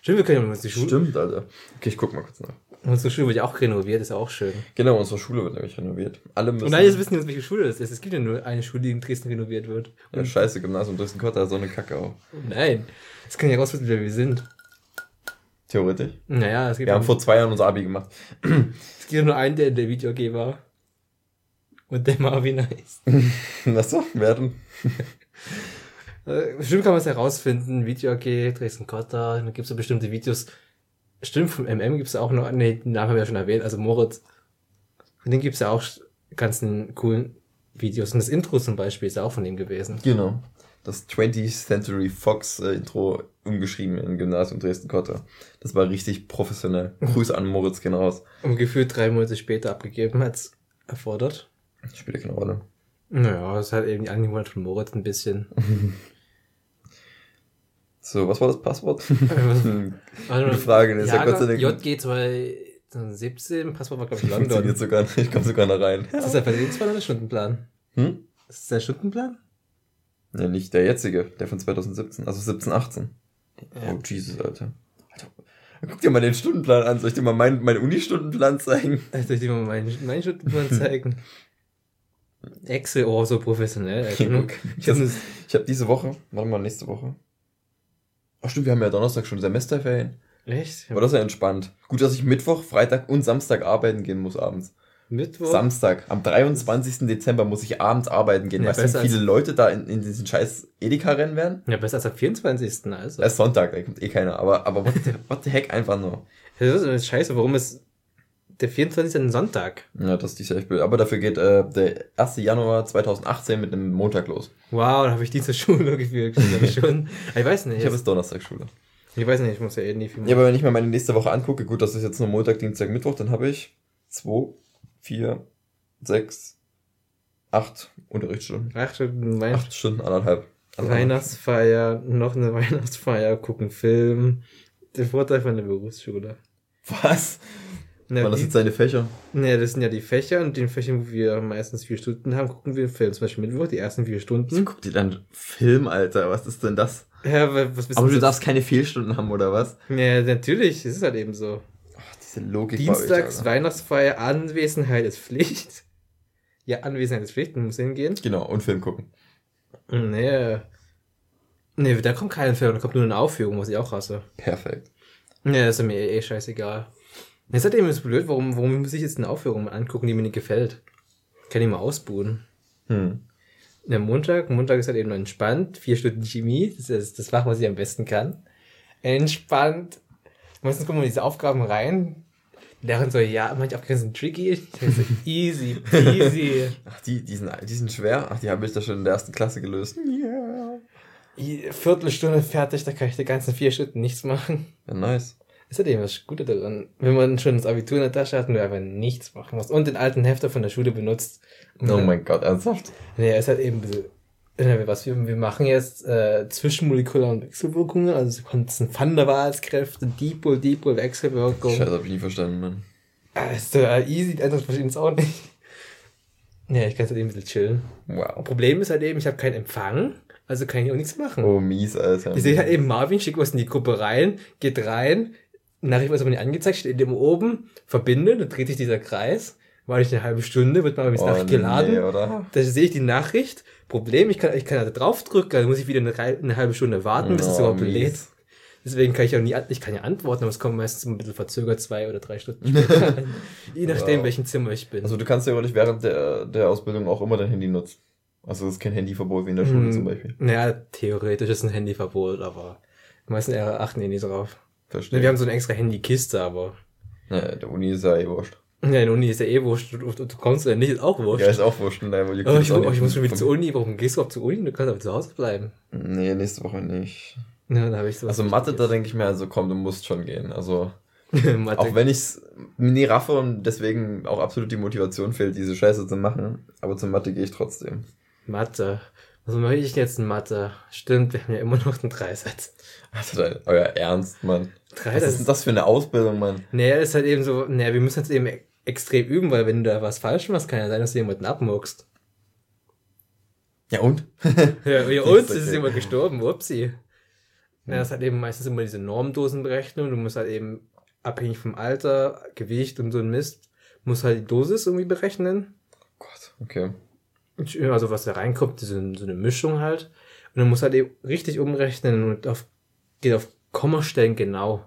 Stimmt, wir können ja mal die Schule. Stimmt, Alter. Okay, ich guck mal kurz nach. Unsere Schule wird ja auch renoviert, ist ja auch schön. Genau, unsere Schule wird nämlich renoviert. Alle müssen. Und alle wissen jetzt, welche Schule das ist. Es gibt ja nur eine Schule, die in Dresden renoviert wird. Ja, scheiße, Gymnasium Dresden-Kotter, so eine Kacke auch. Nein. Das kann ja rausfinden, wer wir sind. Theoretisch. Naja, es gibt. Wir haben vor zwei Jahren unser Abi gemacht. es gibt ja nur einen, der in der Videogeber war. Und der Marvin heißt. Was so? Werden. Äh, bestimmt kann man es herausfinden. Video AG, Dresden Kotter, dann gibt es so bestimmte Videos. Stimmt, vom MM gibt es auch noch, nee, den Namen haben wir ja schon erwähnt, also Moritz. Von dem gibt es ja auch ganzen coolen Videos. Und das Intro zum Beispiel ist ja auch von ihm gewesen. Genau. das 20th Century Fox äh, Intro umgeschrieben im Gymnasium Dresden-Kotte. Das war richtig professionell. Grüße an Moritz, genau raus. Und gefühlt drei Monate später abgegeben als erfordert. Spielt keine Rolle. Naja, ist halt eben die Angewohnheit von Moritz ein bisschen. so, was war das Passwort? also, Frage, das ist ja Gott sei Dank. JG2017, Passwort war glaube ich London. Funktioniert sogar, ich komme sogar noch rein. Ist das der Verdienstplan oder Stundenplan? Hm? Ist das der Stundenplan? Ja, nicht der jetzige, der von 2017, also 17, 18. Ja. Oh, Jesus, Alter. Alter. Guck dir mal den Stundenplan an. Soll ich dir mal meinen, meinen Uni-Stundenplan zeigen? Soll ich dir mal meinen, meinen Stundenplan zeigen? Excel, oh, so professionell. Alter. ich habe hab diese Woche, warte mal, nächste Woche. Ach stimmt, wir haben ja Donnerstag schon Semesterferien. Echt? Aber das ja entspannt. Gut, dass ich Mittwoch, Freitag und Samstag arbeiten gehen muss abends. Mittwoch? Samstag. Am 23. Dezember muss ich abends arbeiten gehen. Ja, weißt du, wie viele Leute da in, in diesen scheiß Edeka-Rennen werden? Ja, besser als am 24. also. Es ist Sonntag, da kommt eh keiner. Aber, aber what, the, what the heck einfach nur. Das ist scheiße. Warum ist der 24. ein Sonntag? Ja, das ist safe Bild. Aber dafür geht äh, der 1. Januar 2018 mit einem Montag los. Wow, da habe ich diese Schule gefühlt. Ich, schon, ich weiß nicht. Ich habe es Donnerstag Schule. Ich weiß nicht, ich muss ja eh nie viel machen. Ja, aber wenn ich mir meine nächste Woche angucke, gut, das ist jetzt nur Montag, Dienstag, Mittwoch, dann habe ich zwei, vier, sechs, acht Unterrichtsstunden. Acht Stunden, Wein acht Stunden, anderthalb. Weihnachtsfeier, noch eine Weihnachtsfeier, gucken Film. Der Vorteil von der Berufsschule. Was? Na, Was sind seine Fächer? Ne, das sind ja die Fächer und den Fächern, wo wir meistens vier Stunden haben, gucken wir einen Film. Zum Beispiel Mittwoch, die ersten vier Stunden. Ich guck dir dann Film, Alter. Was ist denn das? Ja, was bist Aber du darfst keine Fehlstunden haben, oder was? Ja, natürlich. Das ist halt eben so. Ach, diese Logik Dienstags, euch, Weihnachtsfeier, Anwesenheit ist Pflicht. Ja, Anwesenheit ist Pflicht, man muss hingehen. Genau, und Film gucken. Nee. Nee, da kommt kein Film, da kommt nur eine Aufführung, was ich auch hasse. Perfekt. Ja, das ist mir eh, eh scheißegal. Ist halt eben so blöd, warum, warum muss ich jetzt eine Aufführung angucken, die mir nicht gefällt? Kann ich mal ausbuhen. Hm. Der Montag, Montag ist halt eben entspannt, vier Stunden Chemie, das ist das Fach, was ich am besten kann. Entspannt. Meistens kommen diese Aufgaben rein, Lernen so, ja, manche Aufgaben sind tricky. So, easy, easy. Ach, die, die, sind, die sind schwer. Ach, die habe ich da schon in der ersten Klasse gelöst. Yeah. Viertelstunde fertig, da kann ich die ganzen vier Stunden nichts machen. Ja, nice. Ist halt eben was Gute daran. Wenn man schon das Abitur in der Tasche hat und du einfach nichts machen musst und den alten Hefter von der Schule benutzt. Oh mein Gott, ernsthaft? Nee, ist halt eben was wir, wir machen jetzt äh, zwischenmolekulare Wechselwirkungen, also Konsten Van der Waals-Kräfte, Dipol, Dipol, Wechselwirkung. Scheiße, hab ich nie verstanden, Mann. Ah, ist so äh, easy, anderen verstehen es auch nicht. Ja, ich kann halt eben ein bisschen chillen. Wow. Problem ist halt eben, ich habe keinen Empfang, also kann ich auch nichts machen. Oh, mies, Alter. Ich sehe halt eben Marvin, schickt was in die Gruppe rein, geht rein, Nachricht wird aber nicht angezeigt, steht eben oben, verbinde, dann dreht sich dieser Kreis, warte ich eine halbe Stunde, wird mal bis oh, Nachricht geladen. Nee, oder? Da sehe ich die Nachricht. Problem, ich kann, ich kann da draufdrücken, dann muss ich wieder eine, eine halbe Stunde warten, bis oh, es überhaupt lädt. Deswegen kann ich auch nie, ich kann ja antworten, aber es kommt meistens ein bisschen verzögert, zwei oder drei Stunden später. Je nachdem, wow. welchen Zimmer ich bin. Also du kannst ja wirklich während der, der Ausbildung auch immer dein Handy nutzen. Also es ist kein Handyverbot wie in der Schule hm, zum Beispiel. Naja, theoretisch ist ein Handyverbot, aber die meisten achten eh nicht drauf. Verstehe. Wir haben so eine extra Handykiste, aber. Ja, der Uni ist ja eh wurscht. Ja, in der Uni ist ja eh wurscht. Du, du, kommst ja nicht, ist auch wurscht. Ja, ist auch wurscht. Nein, weil oh, ich, oh, ich muss schon wieder zur Uni. Warum gehst du auch zur Uni? Du kannst aber zu Hause bleiben. Nee, nächste Woche nicht. Ja, da habe ich so. Also Mathe, da denke ich mir, also komm, du musst schon gehen. Also. auch wenn ich's nie raffe und deswegen auch absolut die Motivation fehlt, diese Scheiße zu machen. Aber zur Mathe gehe ich trotzdem. Mathe. Was mache ich jetzt in Mathe? Stimmt, wir haben ja immer noch einen Dreisatz. Also euer Ernst, Mann. Drei, Was ist denn das für eine Ausbildung, Mann? Naja, ist halt eben so, naja, wir müssen jetzt eben extrem üben, weil wenn du da was falsch machst, kann ja sein, dass du jemanden abmuckst. Ja und? ja, ja und? Es ist jemand gestorben, upsie. Ja, das hat eben meistens immer diese Normdosenberechnung. Du musst halt eben abhängig vom Alter, Gewicht und so ein Mist, musst halt die Dosis irgendwie berechnen. Gott, okay. Also was da reinkommt, so eine Mischung halt. Und dann musst halt eben richtig umrechnen und auf, geht auf Kommastellen genau.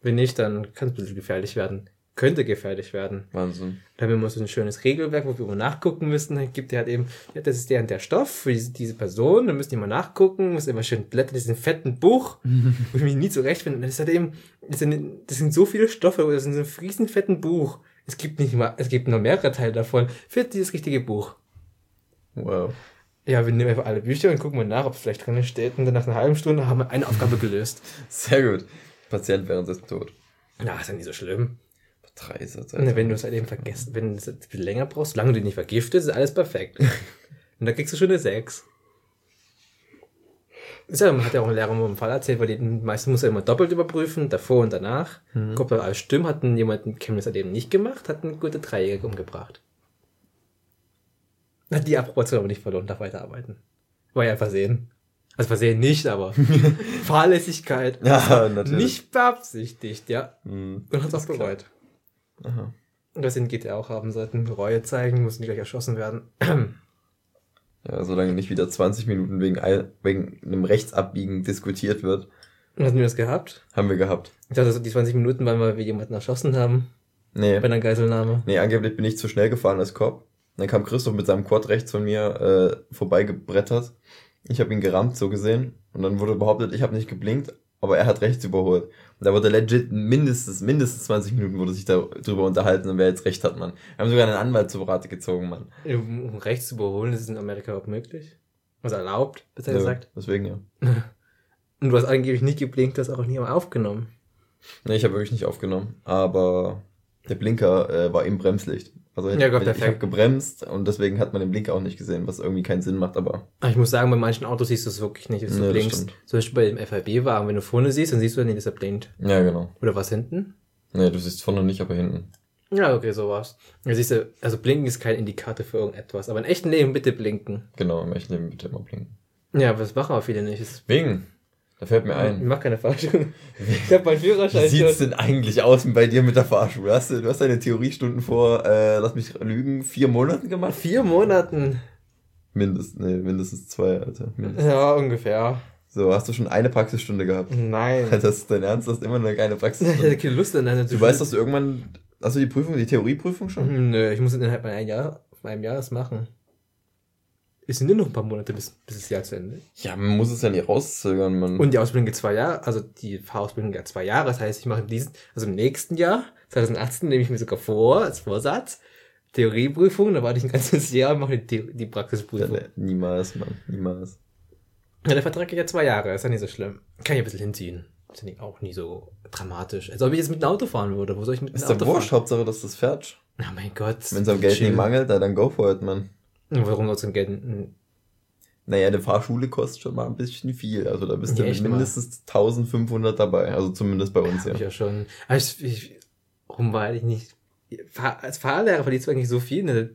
Wenn nicht, dann kann es ein bisschen gefährlich werden. Könnte gefährlich werden. Wahnsinn. Da haben wir so ein schönes Regelwerk, wo wir immer nachgucken müssen. Dann gibt er halt eben, ja, das ist der und der Stoff für diese, diese Person. Dann müssen die mal nachgucken, muss immer schön blättern, das ist ein fetten Buch, wo ich mich nie zurechtfinde. Das ist halt eben, das sind, das sind so viele Stoffe, das ist ein riesen fetten Buch. Es gibt nicht mal, es gibt noch mehrere Teile davon für dieses richtige Buch. Wow. Ja, wir nehmen einfach alle Bücher und gucken mal nach, ob es vielleicht drin steht. Und dann nach einer halben Stunde haben wir eine Aufgabe gelöst. Sehr gut. Patient während des tot. Na, ist ja nicht so schlimm. Drei ist das wenn du es halt eben vergessen, wenn du es ein bisschen länger brauchst, solange du dich nicht vergiftest, ist alles perfekt. und da kriegst du schon eine 6. Ist ja, man hat ja auch ein Lehrer mal einen Fall erzählt, weil die meisten muss er immer doppelt überprüfen, davor und danach. Mhm. Guckt, ob alles stimmt, hat jemand ein Chemnitz halt eben nicht gemacht, hat eine gute Dreijährige umgebracht. Hat die Approbation aber nicht verloren, darf weiterarbeiten. War ja Versehen. Also Versehen nicht, aber Fahrlässigkeit. Ja, natürlich. Nicht beabsichtigt, ja. Mhm. Und hat auch bereut. Aha. Und das geht ja auch haben sollten. Reue zeigen, mussten die gleich erschossen werden. ja, solange nicht wieder 20 Minuten wegen, wegen einem Rechtsabbiegen diskutiert wird. Und Hatten wir das gehabt? Haben wir gehabt. Ich dachte, die 20 Minuten waren, weil wir jemanden erschossen haben. Nee. Bei einer Geiselnahme. Nee, angeblich bin ich zu schnell gefahren als Cop. Dann kam Christoph mit seinem Quad rechts von mir äh, vorbeigebrettert. Ich habe ihn gerammt, so gesehen. Und dann wurde behauptet, ich habe nicht geblinkt, aber er hat rechts überholt. Und da wurde legit mindestens, mindestens 20 Minuten wurde sich darüber unterhalten, und wer jetzt recht hat, Mann. Wir haben sogar einen Anwalt zu Rate gezogen, Mann. Um rechts zu überholen, ist es in Amerika überhaupt möglich? Was erlaubt, besser ja, gesagt? Deswegen ja. Und du hast angeblich nicht geblinkt, das auch nie aufgenommen. Nee, ich habe wirklich nicht aufgenommen. Aber der Blinker äh, war im Bremslicht. Also ja, Gott, ich habe gebremst und deswegen hat man den Blinker auch nicht gesehen, was irgendwie keinen Sinn macht, aber. Ich muss sagen, bei manchen Autos siehst du es wirklich nicht, dass du nee, blinkst. Zum Beispiel bei dem FRB-Wagen, wenn du vorne siehst, dann siehst du nicht, dass er blinkt. Ja, genau. Oder was hinten? Nee, du siehst vorne nicht, aber hinten. Ja, okay, so war's. Da siehst du, also blinken ist kein Indikator für irgendetwas, aber im echten Leben bitte blinken. Genau, im echten Leben bitte immer blinken. Ja, aber das machen aber viele nicht. Wegen. Da fällt mir ein. Ich mach keine Fahrschule. Ich hab meinen Führerschein. Wie sieht's denn eigentlich aus bei dir mit der Fahrschule? Hast du, du hast deine Theoriestunden vor, äh, lass mich lügen, vier Monaten gemacht? Vier Monaten? Mindestens, nee, mindestens zwei, Alter. Mindestens. Ja, ungefähr. So, hast du schon eine Praxisstunde gehabt? Nein. Das ist dein Ernst, du hast immer noch keine Praxisstunde. ich hatte keine Lust an eine Du weißt, dass du irgendwann, hast du die Prüfung, die Theorieprüfung schon? Nö, ich muss innerhalb von einem Jahr, von einem Jahr das machen. Es sind ja noch ein paar Monate bis, bis das Jahr zu Ende. Ja, man muss es ja nicht rauszögern, man. Und die Ausbildung geht zwei Jahre, also die Fahrausbildung geht zwei Jahre. Das heißt, ich mache diesen, also im nächsten Jahr, 2018, nehme ich mir sogar vor, als Vorsatz, Theorieprüfung, da warte ich ein ganzes Jahr und mache die, die Praxisprüfung. Ja, niemals, Mann, niemals. Ja, der Vertrag geht ja zwei Jahre, ist ja nicht so schlimm. Kann ich ein bisschen hinziehen. Ist ja auch nie so dramatisch. Als ob ich jetzt mit einem Auto fahren würde. Wo soll ich mit einem Auto fahren? Ist doch wurscht, Hauptsache, dass das fährt. Oh mein Gott. Wenn es am Geld nicht mangelt, dann go for it, man. Warum soll es am Geld naja, eine Fahrschule kostet schon mal ein bisschen viel. Also da bist du mindestens mal. 1500 dabei. Also zumindest bei uns, ja. Ja, schon. Also ich, warum war ich nicht, als Fahrlehrer verdienst du eigentlich so viel, eine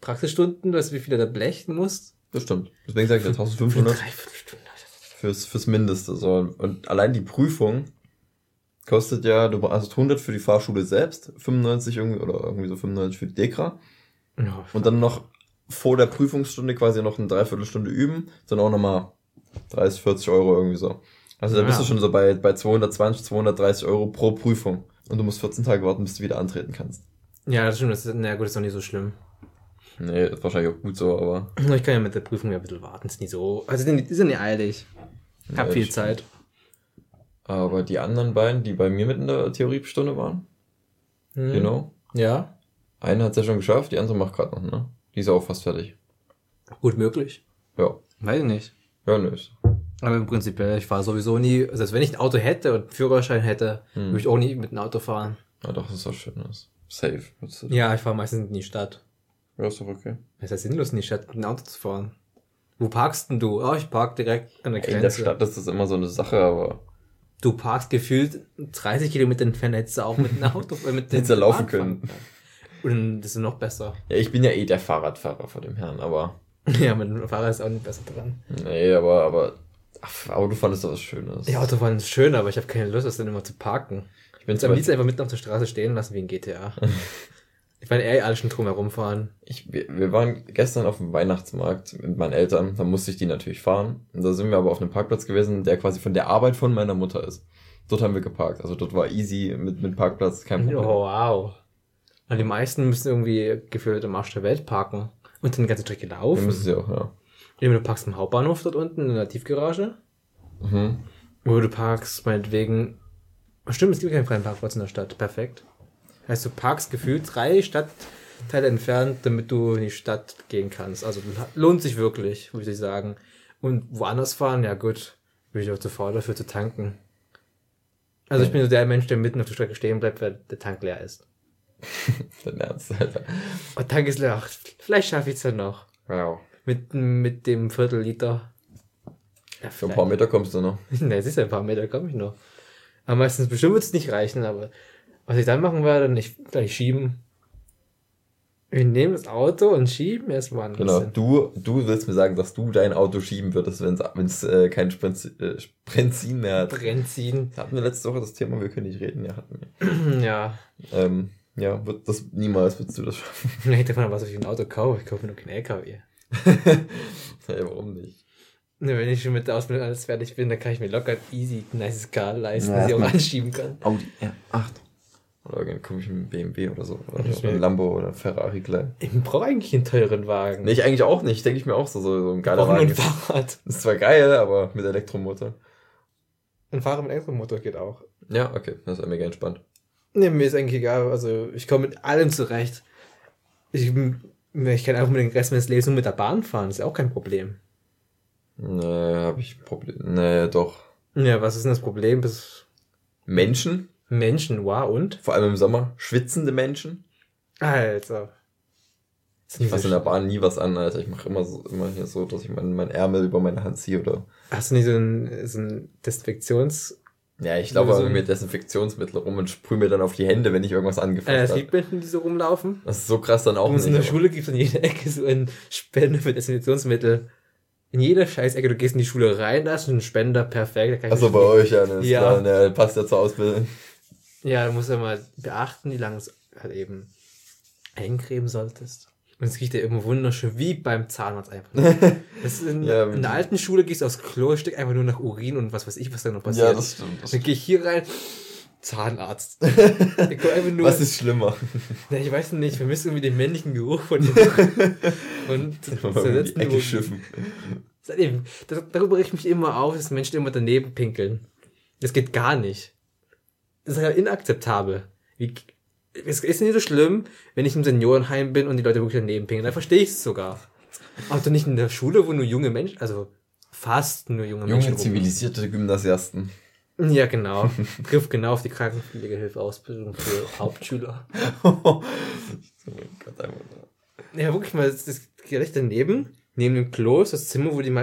Praxisstunden, weißt du, wie viel du da blechen musst? Das stimmt. Deswegen sage ich 1500. Fürs, fürs Mindeste, so. Und allein die Prüfung kostet ja, du hast 100 für die Fahrschule selbst, 95 irgendwie, oder irgendwie so 95 für die Dekra. Ja, und dann noch vor der Prüfungsstunde quasi noch eine Dreiviertelstunde üben, dann auch nochmal 30, 40 Euro irgendwie so. Also da bist du schon so bei, bei 220, 230 Euro pro Prüfung. Und du musst 14 Tage warten, bis du wieder antreten kannst. Ja, das stimmt. Das ist, na gut, das ist doch nicht so schlimm. Nee, ist wahrscheinlich auch gut so, aber. Ich kann ja mit der Prüfung ja ein bisschen warten, ist nicht so. Also die sind nicht eilig. Hab ja, viel Zeit. Aber die anderen beiden, die bei mir mit in der Theoriestunde waren, hm. genau. Ja. Eine hat's ja schon geschafft, die andere macht gerade noch, ne? Die ist auch fast fertig. Gut möglich. Ja. Weiß ich nicht. Ja, nö. Aber im Prinzip, ich fahre sowieso nie, also wenn ich ein Auto hätte und einen Führerschein hätte, hm. würde ich auch nie mit einem Auto fahren. Ja, doch, das ist auch schön. Das Safe. Ja, ich fahre meistens in die Stadt. Ja, ist doch okay. Es ist ja sinnlos, in die Stadt mit einem Auto zu fahren. Wo parkst denn du? Oh, ich park direkt an der Grenze. In der Stadt ist das immer so eine Sache, aber. Du parkst gefühlt 30 Kilometer entfernt, hättest du auch mit einem Auto, äh, mit dem Hättest du laufen können. Und das ist noch besser. Ja, ich bin ja eh der Fahrradfahrer vor dem Herrn, aber. ja, dem Fahrrad ist auch nicht besser dran. Nee, aber, aber. Ach, Autofahren ist doch was Schönes. Ja, Autofahren ist schön, aber ich habe keine Lust, das dann immer zu parken. Ich bin am liebsten einfach mitten auf der Straße stehen lassen wie ein GTA. ich meine, eher alle schon drum herumfahren. Ich, wir, wir waren gestern auf dem Weihnachtsmarkt mit meinen Eltern, da musste ich die natürlich fahren. Und da sind wir aber auf einem Parkplatz gewesen, der quasi von der Arbeit von meiner Mutter ist. Dort haben wir geparkt. Also dort war easy mit, mit Parkplatz, kein Problem. Oh, wow. Und die meisten müssen irgendwie gefühlt im Arsch der Welt parken. Und dann die ganze Strecke laufen. Ja, müssen sie auch, ja. Du parkst im Hauptbahnhof dort unten in der Tiefgarage. Mhm. Wo du parkst, meinetwegen. Stimmt, es gibt keinen freien Parkplatz in der Stadt. Perfekt. Heißt, du parkst gefühlt drei statt Teile entfernt, damit du in die Stadt gehen kannst. Also lohnt sich wirklich, würde ich sagen. Und woanders fahren, ja gut, bin ich auch zu faul dafür zu tanken. Also ich bin so der Mensch, der mitten auf der Strecke stehen bleibt, weil der Tank leer ist. Dein Ernst, Alter. Und Tank ist. Ach, vielleicht schaffe ich es dann noch. Wow. Mit, mit dem Viertel Liter. Ja, Für ein paar Meter kommst du noch. ne, es ist ein paar Meter, komme ich noch. Aber meistens bestimmt wird es nicht reichen, aber was ich dann machen werde, nicht gleich schieben. Wir nehmen das Auto und schieben erstmal an. Genau, du, du willst mir sagen, dass du dein Auto schieben würdest, wenn es äh, kein Sprenzin, äh, Sprenzin mehr hat. Sprenzin. Hatten wir letzte Woche das Thema, wir können nicht reden, ja, hatten wir. ja. Ähm, ja, wird das, niemals würdest du das schaffen. Nee, davon was ich ein Auto kaufe. Ich kaufe nur kein LKW. ja, warum nicht? Ne, wenn ich schon mit der Ausbildung alles fertig bin, dann kann ich mir locker easy ein nice Car leisten, ja, das ich auch anschieben kann. Audi R8. Oder irgendeinen komischen BMW oder so. Oder so ein Lambo oder Ferrari gleich. Ich brauche eigentlich einen teuren Wagen. Nee, ich eigentlich auch nicht. Denke ich mir auch so. So, ein geiler Wagen. Ein Fahrrad. Ist zwar geil, aber mit Elektromotor. Ein Fahrer mit Elektromotor geht auch. Ja, okay. Das ist mega entspannt. Nee, mir ist eigentlich egal. Also, ich komme mit allem zurecht. Ich, ich kann auch mit den Rest meines Lebens nur mit der Bahn fahren. Ist auch kein Problem. Nee, habe ich Problem. Nee, doch. Ja, was ist denn das Problem? Bis Menschen? Menschen, wow, und? Vor allem im Sommer. Schwitzende Menschen. Alter. Ich fasse in der Bahn nie was an, Alter. Ich mache immer so, immer hier so, dass ich meinen mein Ärmel über meine Hand ziehe, oder? Hast du nicht so ein, so ein Desinfektions... Ja, ich glaube so mit Desinfektionsmittel rum und sprühe mir dann auf die Hände, wenn ich irgendwas angefasst äh, habe. Es gibt Menschen, die so rumlaufen. Das ist so krass dann auch. Und in der Schule gibt es an jeder Ecke so ein Spende für Desinfektionsmittel in jeder Scheißecke, du gehst in die Schule rein, da ist ein Spender, perfekt. Also bei euch, ja, ne, ja. Ne, passt ja zur Ausbildung. Ja, du musst ja mal beachten, wie lange du es halt eben eincremen solltest. Und es riecht ja immer wunderschön, wie beim Zahnarzt einfach. In, ja, in der alten Schule gehst du aufs Klo, steck einfach nur nach Urin und was weiß ich, was da noch passiert. Ja, das stimmt. Das dann gehe ich hier rein, Zahnarzt. was ist schlimmer? Ja, ich weiß nicht, wir müssen irgendwie den männlichen Geruch von dem und zersetzten Ecke schiffen. Darüber rieche ich mich immer auf, dass Menschen immer daneben pinkeln. Das geht gar nicht. Das ist ja inakzeptabel. Wie, es ist nicht so schlimm, wenn ich im Seniorenheim bin und die Leute wirklich daneben pinkeln. Da verstehe ich es sogar. Aber doch nicht in der Schule, wo nur junge Menschen, also fast nur junge, junge Menschen. Junge zivilisierte Gymnasiasten. Ja, genau. Trifft genau auf die Krankenpflegehilfeausbildung für Hauptschüler. oh mein Gott, so. Ja, wirklich mal, das ist direkt daneben, neben dem Klo ist das Zimmer, wo die,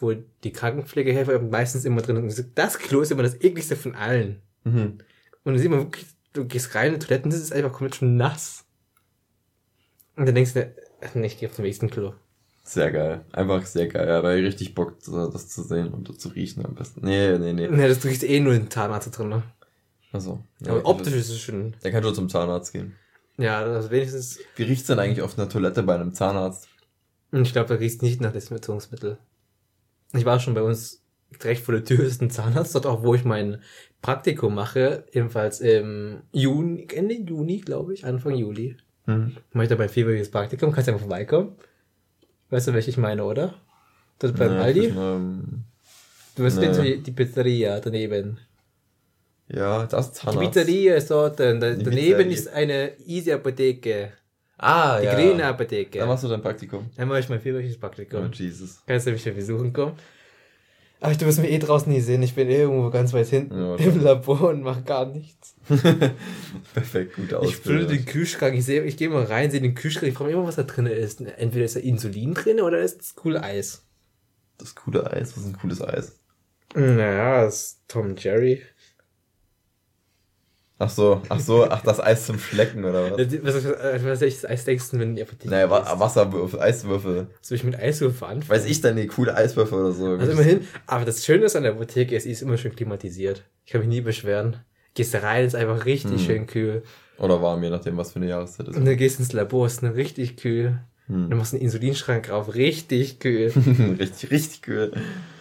wo die Krankenpflegehelfer meistens immer drin sind. Das Klo ist immer das ekligste von allen. Mhm. Und dann sieht man wirklich, du gehst rein in die Toiletten, das ist einfach komplett schon nass. Und dann denkst du, nee, ich gehe auf den nächsten Klo. Sehr geil. Einfach sehr geil. Ja, weil richtig Bock, das zu sehen und zu riechen am besten. Nee, nee, nee. Nee, das riecht eh nur in den Zahnarzt drin, ne? Achso. Ja, Aber optisch ist es schön. Der kann schon zum Zahnarzt gehen. Ja, das wenigstens. Wie riecht's denn eigentlich auf einer Toilette bei einem Zahnarzt? Ich glaube, da riecht's nicht nach Desinfektionsmittel. Ich war schon bei uns direkt vor der Tür ist ein Zahnarzt, dort auch, wo ich mein Praktikum mache, ebenfalls im Juni, Ende Juni, glaube ich, Anfang Juli. Mhm. Mache ich da mein vierwöchiges Praktikum, kannst du einfach vorbeikommen. Weißt du, welche ich meine, oder? Das beim nee, Aldi? Du weißt nee. die Pizzeria daneben. Ja, das ist Zahnarzt. Die Pizzeria ist dort, da, daneben Pizzeria. ist eine Easy Apotheke. Ah, die ja. Die grüne Apotheke. Da machst du dein Praktikum. Dann mache ich mein vierwöchiges Praktikum. Oh, Jesus. Kannst du mich ja besuchen kommen? Aber du wirst mich eh draußen nie sehen. Ich bin eh irgendwo ganz weit hinten ja, im Labor und mache gar nichts. Perfekt, gut aus. Ich fülle den Kühlschrank. Ich sehe, ich gehe mal rein, sehe den Kühlschrank. Ich frage mich immer, was da drin ist. Entweder ist da Insulin drin oder ist das coole Eis. Das coole Eis? Was ist ein cooles Eis? Naja, das ist Tom Jerry. Ach so, ach so, ach, das Eis zum Schlecken oder was? Was, was, was welches Eis denkst du, wenn ihr Naja, Wa Wasserwürfel, Eiswürfel. Soll ich mit Eiswürfel anfangen? Weiß ich dann, die coole Eiswürfel oder so. Also immerhin, aber das Schöne ist an der Apotheke, ist, sie ist immer schön klimatisiert. Ich kann mich nie beschweren. Gehst da rein, ist einfach richtig hm. schön kühl. Oder warm, je nachdem, was für eine Jahreszeit ist. Und dann gehst ins Labor, ist eine richtig kühl. Hm. Dann machst du einen Insulinschrank drauf, richtig kühl. richtig, richtig kühl.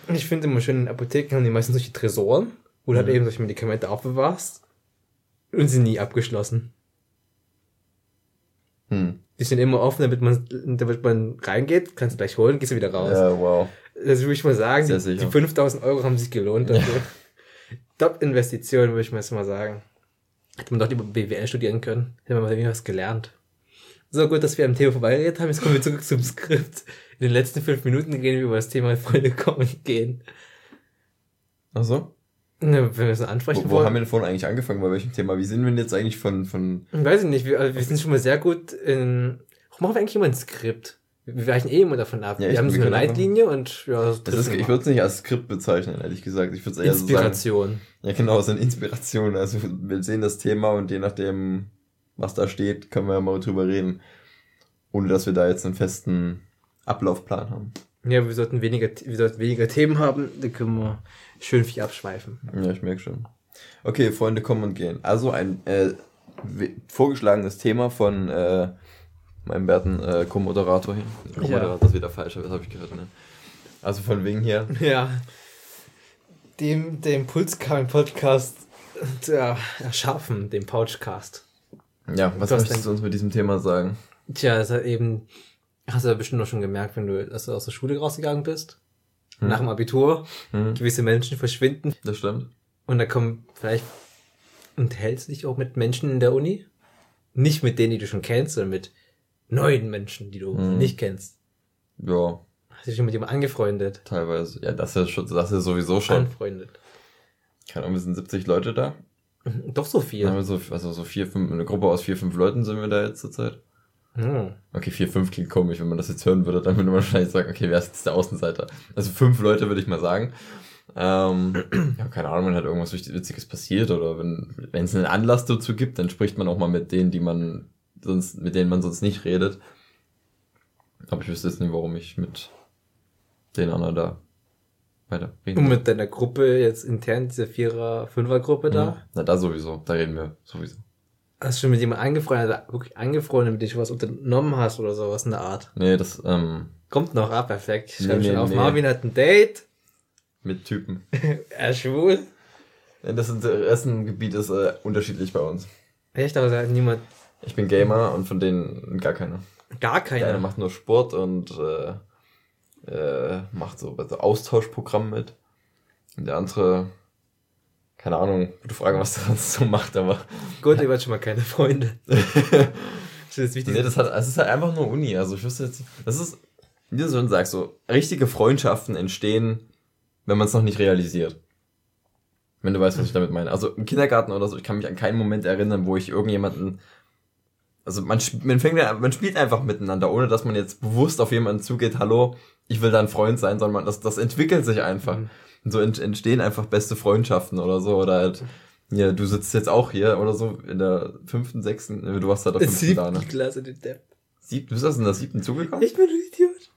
Und ich finde immer schön, in Apotheken haben die meistens solche Tresoren, wo du halt hm. eben solche Medikamente aufbewahrst. Und sind nie abgeschlossen. Hm. Die sind immer offen, damit man, damit man reingeht, kannst gleich holen, gehst du wieder raus. Ja, wow. Das würde ich mal sagen, die, die 5000 Euro haben sich gelohnt dafür. Ja. Top-Investition, würde ich mal mal sagen. Hätte man doch lieber BWL studieren können, hätte man mal was gelernt. So gut, dass wir am Thema vorbeigeredet haben. Jetzt kommen wir zurück zum Skript. In den letzten fünf Minuten gehen wir über das Thema Freunde kommen und gehen. Ach so? Ne, wenn wir es ansprechen wo, wo wollen. haben wir denn vorhin eigentlich angefangen? Bei welchem Thema? Wie sind wir denn jetzt eigentlich von, von? Weiß ich nicht. Wir, also wir sind schon mal sehr gut in, warum machen wir eigentlich immer ein Skript? Wir weichen eh immer davon ab. Ja, wir haben so eine Leitlinie und ja, das ist, ich würde es nicht als Skript bezeichnen, ehrlich gesagt. Ich würde eher Inspiration. So sagen, ja, genau, es sind Inspirationen. Also wir sehen das Thema und je nachdem, was da steht, können wir ja mal drüber reden. Ohne dass wir da jetzt einen festen Ablaufplan haben. Ja, wir sollten weniger, wir sollten weniger Themen haben, da können wir schön viel abschweifen. Ja, ich merke schon. Okay, Freunde kommen und gehen. Also ein äh, vorgeschlagenes Thema von äh, meinem werten äh, Co-Moderator hier. Co-Moderator ja. ist wieder falsch, das habe ich gehört. Ne? Also von wegen hier. Ja. Dem, dem Pulskammer-Podcast ja, erschaffen, dem Pouchcast. Ja, was möchtest du uns mit diesem Thema sagen? Tja, das hat eben, hast du ja bestimmt auch schon gemerkt, wenn du, dass du aus der Schule rausgegangen bist. Hm. Nach dem Abitur. Hm. Gewisse Menschen verschwinden. Das stimmt. Und da kommen vielleicht, unterhältst du dich auch mit Menschen in der Uni? Nicht mit denen, die du schon kennst, sondern mit neuen Menschen, die du hm. nicht kennst. Ja. Hast du dich schon mit jemandem angefreundet? Teilweise. Ja, das ist schon, das ist sowieso schon. Anfreundet. Keine Ahnung, wir sind 70 Leute da. Doch so viel. Also so vier, fünf, eine Gruppe aus vier, fünf Leuten sind wir da jetzt zurzeit. Hm. Okay, vier, fünf klingt komisch, wenn man das jetzt hören würde, dann würde man wahrscheinlich sagen, okay, wer ist jetzt der Außenseiter? Also fünf Leute würde ich mal sagen. Ähm, ja, keine Ahnung, wenn halt irgendwas Witziges passiert oder wenn wenn es einen Anlass dazu gibt, dann spricht man auch mal mit denen, die man sonst, mit denen man sonst nicht redet. Aber ich wüsste jetzt nicht, warum ich mit den anderen da weiter reden. Und mit deiner Gruppe jetzt intern, dieser Vierer-, Fünfer-Gruppe da? Ja. Na, da sowieso, da reden wir sowieso. Hast du schon mit jemandem angefreundet, wirklich angefreundet, mit dem du was unternommen hast oder sowas in der Art? Nee, das, ähm. Kommt noch ab, perfekt. Ich schreibe nee, schon nee, auf. Nee. Marvin hat ein Date. Mit Typen. er ist schwul. Ja, das Interessengebiet ist äh, unterschiedlich bei uns. Echt, aber hat niemand. Ich bin Gamer und von denen gar keiner. Gar keiner? Der eine macht nur Sport und äh, äh, macht so also Austauschprogramm mit. Und der andere keine Ahnung, gute Frage, was der sonst so macht, aber. Gut, ihr wart schon mal keine Freunde. das ist wichtig. Nee, das hat, es ist halt einfach nur Uni. Also ich wüsste jetzt, das ist, wie du schon sagst, so, richtige Freundschaften entstehen, wenn man es noch nicht realisiert. Wenn du weißt, was ich damit meine. Also im Kindergarten oder so, ich kann mich an keinen Moment erinnern, wo ich irgendjemanden, also man, man fängt, man spielt einfach miteinander, ohne dass man jetzt bewusst auf jemanden zugeht, hallo, ich will dein Freund sein, sondern man, das, das entwickelt sich einfach. Mhm. Und so entstehen einfach beste Freundschaften oder so. Oder halt, ja, du sitzt jetzt auch hier oder so in der fünften, sechsten, du warst halt der fünften da, ne? Klasse, den Depp. Sieb, du bist aus in der siebten zugekommen? Ich bin ein Idiot.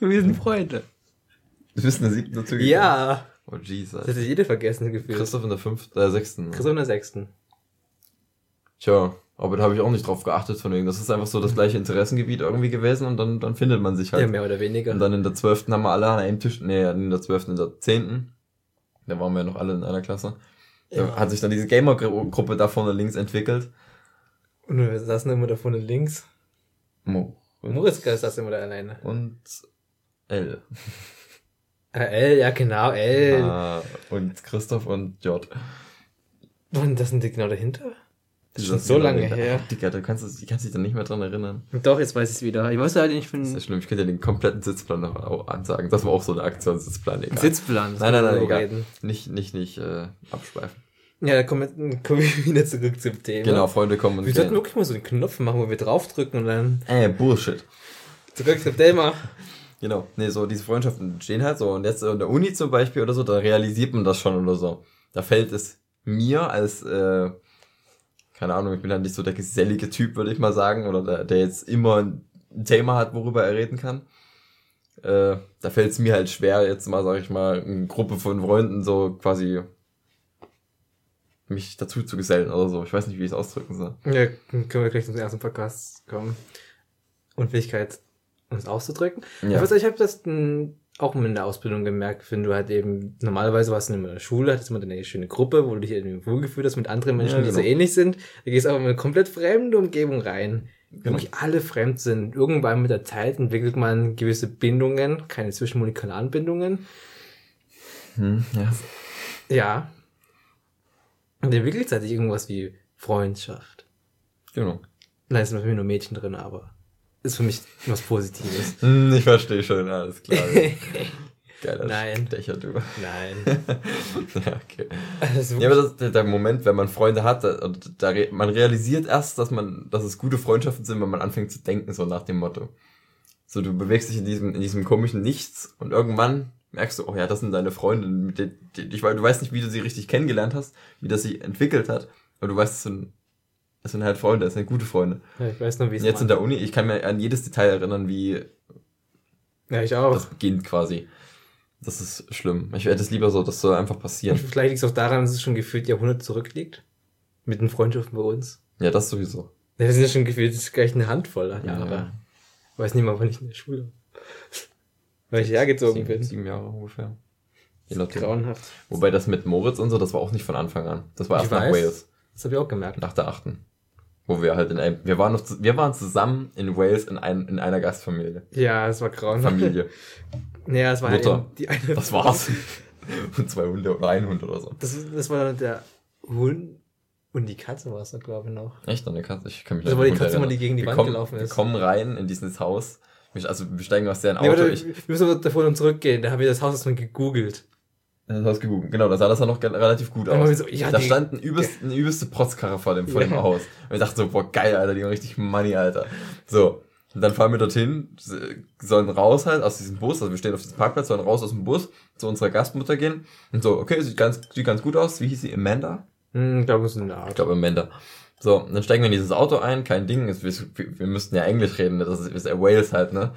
Wir sind Freunde. Du bist in der siebten dazugekommen? Ja. Oh, Jesus. Das hätte jeder vergessen gefühlt. Christoph in der fünften, äh, sechsten. Christoph in der sechsten. Tja, aber da habe ich auch nicht drauf geachtet von wegen. Das ist einfach so das gleiche Interessengebiet irgendwie gewesen und dann, dann findet man sich halt. Ja, mehr oder weniger. Und dann in der zwölften haben wir alle an einem Tisch, nee, in der zwölften, in der zehnten. Da waren wir ja noch alle in einer Klasse. Ja. Da hat sich dann diese Gamer-Gruppe da vorne links entwickelt. Und wir saßen immer da vorne links. Mo. Moritz saß immer da alleine. Und L. Äh, L, ja genau, L. Ah, und Christoph und J. Und das sind die genau dahinter? Das ist schon so lange her. Digga, du kannst, du kannst dich dann nicht mehr dran erinnern. Doch, jetzt weiß ich es wieder. Ich weiß halt nicht von. Das ist ja schlimm, ich könnte ja den kompletten Sitzplan noch ansagen. Das war auch so eine Aktion, Sitzplan, egal. Sitzplan, nein, nein, nein, egal. Reden. Nicht, nicht, nicht, äh, abschweifen. Ja, da kommen, kommen wir wieder zurück zum Thema. Genau, Freunde kommen und Wir sollten wirklich mal so einen Knopf machen, wo wir draufdrücken und dann. Äh, Bullshit. Zurück zum Thema. Genau, nee, so diese Freundschaften stehen halt so. Und jetzt in der Uni zum Beispiel oder so, da realisiert man das schon oder so. Da fällt es mir als, äh, keine Ahnung, ich bin halt nicht so der gesellige Typ, würde ich mal sagen, oder der, der jetzt immer ein Thema hat, worüber er reden kann. Äh, da fällt es mir halt schwer, jetzt mal, sag ich mal, eine Gruppe von Freunden so quasi mich dazu zu gesellen oder so. Ich weiß nicht, wie ich es ausdrücken soll. Ja, können wir gleich zum ersten Podcast kommen. Unfähigkeit, uns auszudrücken. Ja. Ich, ich habe das auch in der Ausbildung gemerkt, wenn du halt eben, normalerweise warst du in der Schule, hattest immer eine schöne Gruppe, wo du dich irgendwie wohlgefühlt hast mit anderen Menschen, ja, genau. die so genau. ähnlich sind. Da gehst du aber in eine komplett fremde Umgebung rein. Genau. Wirklich alle fremd sind. Irgendwann mit der Zeit entwickelt man gewisse Bindungen, keine zwischenmolekularen Bindungen. Hm, ja. Ja. Und entwickelt sich irgendwas wie Freundschaft. Genau. Nein, es sind nur Mädchen drin, aber ist für mich was Positives. Hm, ich verstehe schon, alles klar. Geiler Nein. Stecher, du. Nein. ja, okay. Also ja, aber das ist der Moment, wenn man Freunde hat, und da, man realisiert erst, dass man, dass es gute Freundschaften sind, wenn man anfängt zu denken, so nach dem Motto. So, du bewegst dich in diesem, in diesem komischen Nichts und irgendwann merkst du, oh ja, das sind deine Freunde, mit denen, ich, du weißt nicht, wie du sie richtig kennengelernt hast, wie das sich entwickelt hat, aber du weißt, es sind, es sind halt Freunde, es sind gute Freunde. Ja, ich weiß noch, wie es Jetzt in der Uni, ich kann mir an jedes Detail erinnern, wie ja, ich auch. das beginnt quasi. Das ist schlimm. Ich hätte es lieber so, das soll einfach passieren. Vielleicht liegt es auch daran, dass es schon gefühlt Jahrhunderte zurückliegt. Mit den Freundschaften bei uns. Ja, das sowieso. Ja, das sind ja schon gefühlt, das gleich eine Handvoll Jahre. Ja. Ich weiß nicht mal, wann ich in der Schule Weil ich hergezogen sieben, bin. Sieben Jahre ungefähr. Je nachdem. Grauenhaft. Wobei das mit Moritz und so, das war auch nicht von Anfang an. Das war erst nach Wales. Das habe ich auch gemerkt. Nach der achten. Wo wir halt in einem, wir waren noch, wir waren zusammen in Wales in, ein, in einer Gastfamilie. Ja, es war grauenhaft. Familie. Naja, es war Mutter. Halt die eine. Das war's. und zwei Hunde oder ein Hund oder so. Das, das war dann der Hund und die Katze war es da, glaube ich, noch. Echt? Und eine Katze? Ich kann mich Das war die Katze, immer die gegen die wir Wand kommen, gelaufen ist. Wir kommen rein in dieses Haus. Also wir steigen aus deren Auto. Nee, warte, ich, wir müssen davor noch zurückgehen. Da haben wir das Haus erstmal gegoogelt. Das Haus gegoogelt. Genau, da sah das dann noch relativ gut aus. So, ja, da die, stand ein übelst, eine übelste Protzkarre vor dem, vor ja. dem Haus. Und ich dachte so, boah, geil, Alter, die haben richtig Money, Alter. So. Und dann fahren wir dorthin, sollen raus halt aus diesem Bus, also wir stehen auf diesem Parkplatz, sollen raus aus dem Bus zu unserer Gastmutter gehen. Und so, okay, sieht ganz, sieht ganz gut aus. Wie hieß sie? Amanda? Hm, ich glaube, es ist eine Art. Ich glaube, Amanda. So, dann steigen wir in dieses Auto ein, kein Ding, wir, wir müssten ja Englisch reden, das ist, ist Wales halt, ne?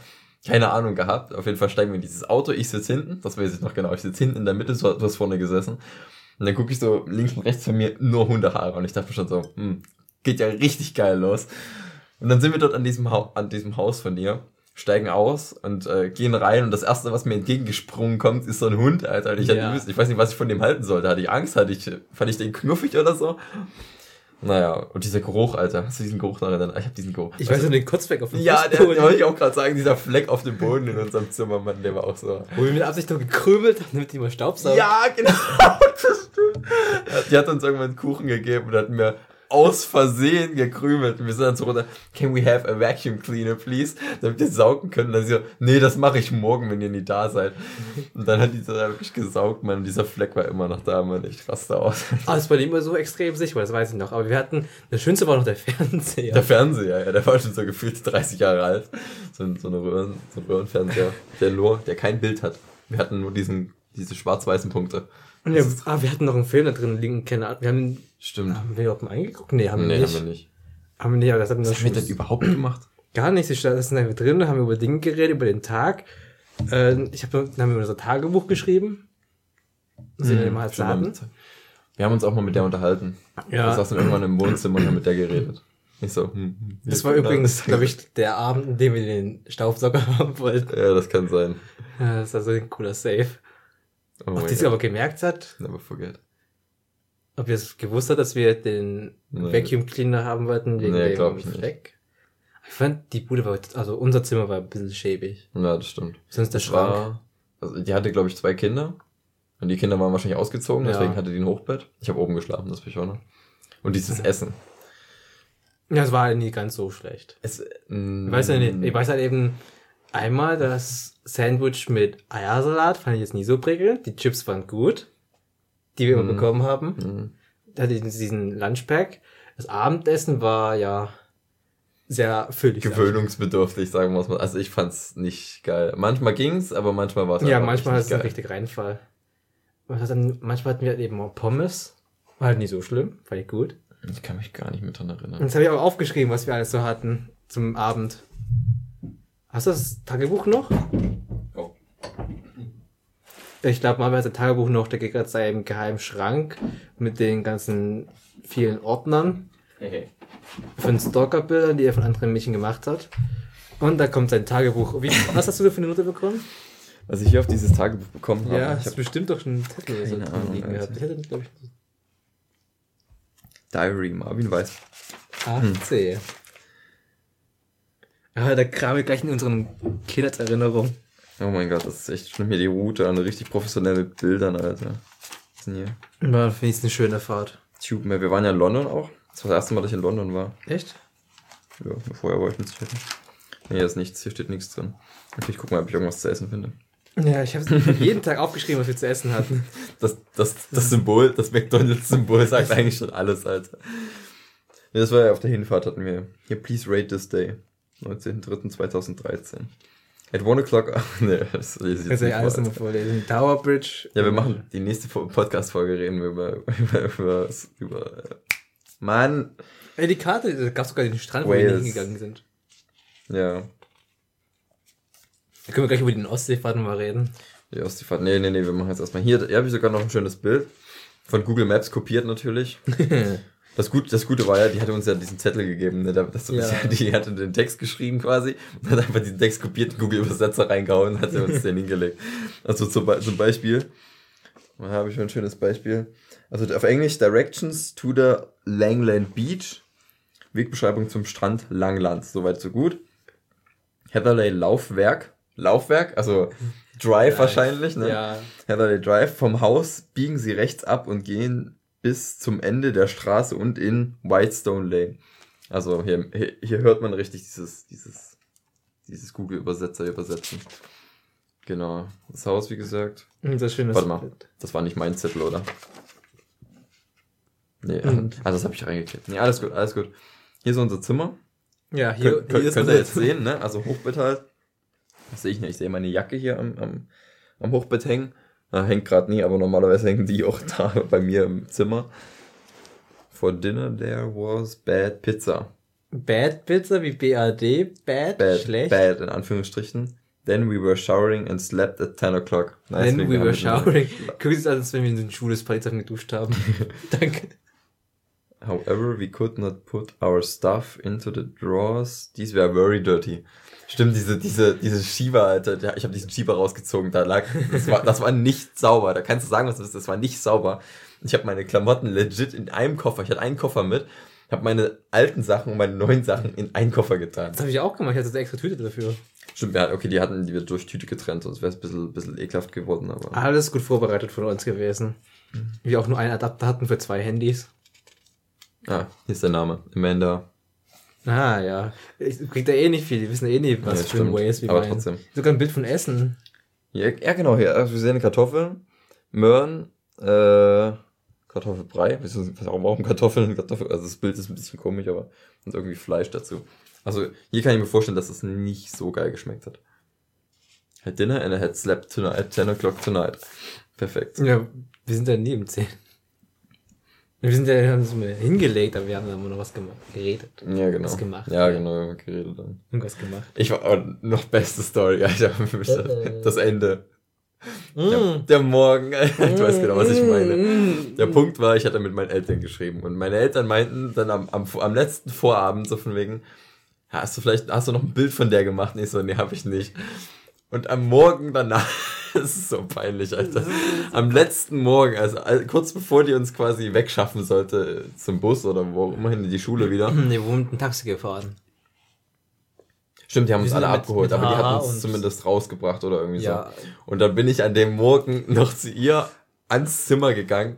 Keine Ahnung gehabt. Auf jeden Fall steigen wir in dieses Auto, ich sitze hinten, das weiß ich noch genau, ich sitze hinten in der Mitte, du hast vorne gesessen. Und dann gucke ich so links und rechts von mir nur Hundehaare und ich dachte schon so, hm, geht ja richtig geil los. Und dann sind wir dort an diesem, ha an diesem Haus von dir, steigen aus und äh, gehen rein und das erste, was mir entgegengesprungen kommt, ist so ein Hund, Alter. Ich, ja. hatte, ich weiß nicht, was ich von dem halten sollte. Hatte ich Angst? Hatte ich, fand ich den knuffig oder so? Naja, und dieser Geruch, Alter. Hast du diesen Geruch noch erinnert? Ich hab diesen Geruch. Ich weiß nur den Kotzfleck auf dem Ja, der, der wollte ich auch gerade sagen, dieser Fleck auf dem Boden in unserem Zimmer, Mann, der war auch so. Wo wir mit Absicht noch gekrümelt haben, damit die mal Staubsaugen. Ja, genau. das stimmt. Die hat uns irgendwann einen Kuchen gegeben und hat mir aus Versehen gekrümelt. Wir sind dann so runter, can we have a vacuum cleaner, please? Damit wir saugen können. Dann sie so, nee, das mache ich morgen, wenn ihr nie da seid. Und dann hat dieser da wirklich gesaugt, man. Und dieser Fleck war immer noch da, man. Ich raste aus. Ah, das war nicht immer so extrem sicher, das weiß ich noch. Aber wir hatten, das Schönste war noch der Fernseher. Der Fernseher, ja. Der war schon so gefühlt 30 Jahre alt. So, so, eine Röhren, so ein Röhrenfernseher, der nur, der kein Bild hat. Wir hatten nur diesen, diese schwarz-weißen Punkte. Und ja, ah, wir hatten noch einen Film da drin liegen, keine Ahnung. Wir haben Stimmt. Haben wir überhaupt mal eingeguckt? Nee, haben nee, wir nicht. haben wir nicht. Haben wir nicht, aber das hatten wir Was haben wir denn überhaupt gemacht? Gar nicht. Sie standen einfach drin, haben über Dinge geredet, über den Tag. Äh, ich hab, dann haben wir unser Tagebuch geschrieben. Wir immer halt hatten. Wir haben uns auch mal mit der unterhalten. Ja. Wir saßen irgendwann im Wohnzimmer und haben mit der geredet. Ich so, hm, hm das war übrigens, glaube ich, der Abend, in dem wir den Staubsauger haben wollten. Ja, das kann sein. Ja, das war so ein cooler Save. Oh Ob die es aber gemerkt hat. Never forget. Ob ihr es gewusst hat, dass wir den nee. Vacuum Cleaner haben wollten wegen nee, dem Fleck? Ich fand, die Bude war, also unser Zimmer war ein bisschen schäbig. Ja, das stimmt. Sonst der Schrank. War, also die hatte, glaube ich, zwei Kinder. Und die Kinder waren wahrscheinlich ausgezogen, ja. deswegen hatte die ein Hochbett. Ich habe oben geschlafen, das bin ich auch noch. Und dieses Essen. Ja, es war halt nie ganz so schlecht. Es, mm, ich, weiß ja nicht, ich weiß halt eben einmal, das Sandwich mit Eiersalat fand ich jetzt nie so prickelnd. Die Chips waren gut die wir immer mhm. bekommen haben. Mhm. Da hatte diesen Lunchpack. Das Abendessen war ja sehr füllig. Gewöhnungsbedürftig, sagen wir mal. Also ich fand's nicht geil. Manchmal ging's, aber manchmal war es Ja, manchmal ist es ein richtig Reinfall. Manchmal hatten wir halt eben auch Pommes. War halt nicht so schlimm, fand ich gut. Ich kann mich gar nicht mehr dran erinnern. Und das habe ich auch aufgeschrieben, was wir alles so hatten zum Abend. Hast du das Tagebuch noch? Oh. Ich glaube, man hat ein Tagebuch noch, der geht gerade seinem geheimen Schrank mit den ganzen vielen Ordnern hey. von Stalkerbildern, die er von anderen Mädchen gemacht hat. Und da kommt sein Tagebuch. Wie, was hast du da für eine Note bekommen? Was ich hier auf dieses Tagebuch bekommen habe. Ja, hast bestimmt doch schon einen Zettel keine so Ahnung, liegen gehabt. Ich hätte, glaube ich, Diary, Marvin weiß. Ach, hm. C. Ah, da kram ich gleich in unseren Kindheitserinnerungen. Oh mein Gott, das ist echt schlimm. Hier die Route an richtig professionelle Bildern, Alter. Was ist denn hier? War finde ich eine schöne Fahrt. Tube Wir waren ja in London auch. Das war das erste Mal, dass ich in London war. Echt? Ja, vorher war ich nicht. Nee, hier ist nichts, hier steht nichts drin. Okay, ich guck mal, ob ich irgendwas zu essen finde. Ja, ich habe jeden Tag aufgeschrieben, was wir zu essen hatten. Das, das, das Symbol, das McDonalds-Symbol sagt eigentlich schon alles, Alter. Ja, das war ja auf der Hinfahrt hatten wir. Hier, please rate this day. 19.03.2013. At one o'clock. ne, das lese ich jetzt nicht alles nochmal vorlesen. Tower Bridge. Ja, wir machen die nächste Podcast-Folge reden wir über, über, über, über, Mann. Ey, die Karte, da gab es sogar den Strand, Wales. wo wir hingegangen sind. Ja. Da können wir gleich über den Ostseefahrten mal reden. Die Ostseefahrt. Nee, nee, nee, wir machen jetzt erstmal hier. Hier habe ich sogar noch ein schönes Bild. Von Google Maps kopiert natürlich. Das, Gut, das Gute war ja, die hatte uns ja diesen Zettel gegeben, ne? Das, ja. die hatte den Text geschrieben quasi und hat einfach diesen Text kopiert, in Google Übersetzer reingehauen und hat sie uns den hingelegt. Also zum, zum Beispiel, da habe ich mal ein schönes Beispiel. Also auf Englisch Directions to the Langland Beach. Wegbeschreibung zum Strand Langland. Soweit so gut. Heatherley Laufwerk. Laufwerk, also Drive ja, wahrscheinlich, ne? Ja. Heatherley Drive. Vom Haus biegen sie rechts ab und gehen bis zum Ende der Straße und in Whitestone Lane. Also hier, hier hört man richtig dieses, dieses, dieses Google-Übersetzer übersetzen. Genau. Das Haus, wie gesagt. Das ist schön, Warte mal, das war nicht mein Zettel, oder? Nee, mhm. also das habe ich reingekippt. Nee, alles gut, alles gut. Hier ist unser Zimmer. Ja, hier, Kön hier könnt, könnt ihr jetzt sehen, ne? Also Hochbett halt. Das sehe ich nicht. Ich sehe meine Jacke hier am, am, am Hochbett hängen. Na, hängt gerade nie, aber normalerweise hängen die auch da bei mir im Zimmer. For dinner there was bad pizza. Bad Pizza wie BAD? Bad? Bad, schlecht? bad in Anführungsstrichen. Then we were showering and slept at 10 o'clock. Nice, Then we were showering. Guck es als wenn wir in den Schule Spalitzachen geduscht haben. Danke. However, we could not put our stuff into the drawers. These were very dirty. Stimmt, diese, diese, diese Schieber, Alter. Ich habe diesen Schieber rausgezogen, da lag. Das war, das war nicht sauber. Da kannst du sagen, was das ist. Das war nicht sauber. Ich habe meine Klamotten legit in einem Koffer. Ich hatte einen Koffer mit. habe meine alten Sachen und meine neuen Sachen in einen Koffer getan. Das habe ich auch gemacht. Ich hatte eine extra Tüte dafür. Stimmt, ja, okay, die hatten die wird durch Tüte getrennt, sonst wäre es ein bisschen, bisschen ekelhaft geworden. Aber Alles gut vorbereitet von uns gewesen. Wir auch nur einen Adapter hatten für zwei Handys. Ah, hier ist der Name. Amanda Ah, ja. Ich krieg da eh nicht viel. Die wissen eh nicht, was ja, für ein Ways wir Aber meinen. trotzdem. Sogar ein Bild von Essen. Ja, ja genau. Hier, also wir sehen Kartoffeln, Möhren, äh, Kartoffelbrei. Warum, warum Kartoffeln? Kartoffeln? Also das Bild ist ein bisschen komisch, aber und irgendwie Fleisch dazu. Also hier kann ich mir vorstellen, dass es nicht so geil geschmeckt hat. Had dinner and I had slept tonight at 10 o'clock tonight. Perfekt. Ja, wir sind ja neben 10. Wir sind ja, haben uns mal hingelegt, aber wir haben dann immer noch was gemacht, geredet. Ja, genau. Was gemacht. Ja, genau, geredet dann. Irgendwas gemacht. Ich war aber noch beste Story, Alter. Das Ende. Der, mm. der Morgen, du weißt genau, was ich meine. Mm. Der Punkt war, ich hatte mit meinen Eltern geschrieben und meine Eltern meinten dann am, am, am letzten Vorabend so von wegen, hast du vielleicht, hast du noch ein Bild von der gemacht? Und ich so, nee, hab ich nicht. Und am Morgen danach, das ist so peinlich, Alter. Am letzten Morgen, also kurz bevor die uns quasi wegschaffen sollte zum Bus oder wo immerhin in die Schule wieder. Nee, wo mit dem Taxi gefahren. Stimmt, die haben uns alle mit, abgeholt, mit aber die hatten uns zumindest rausgebracht oder irgendwie ja. so. Und dann bin ich an dem Morgen noch zu ihr ans Zimmer gegangen,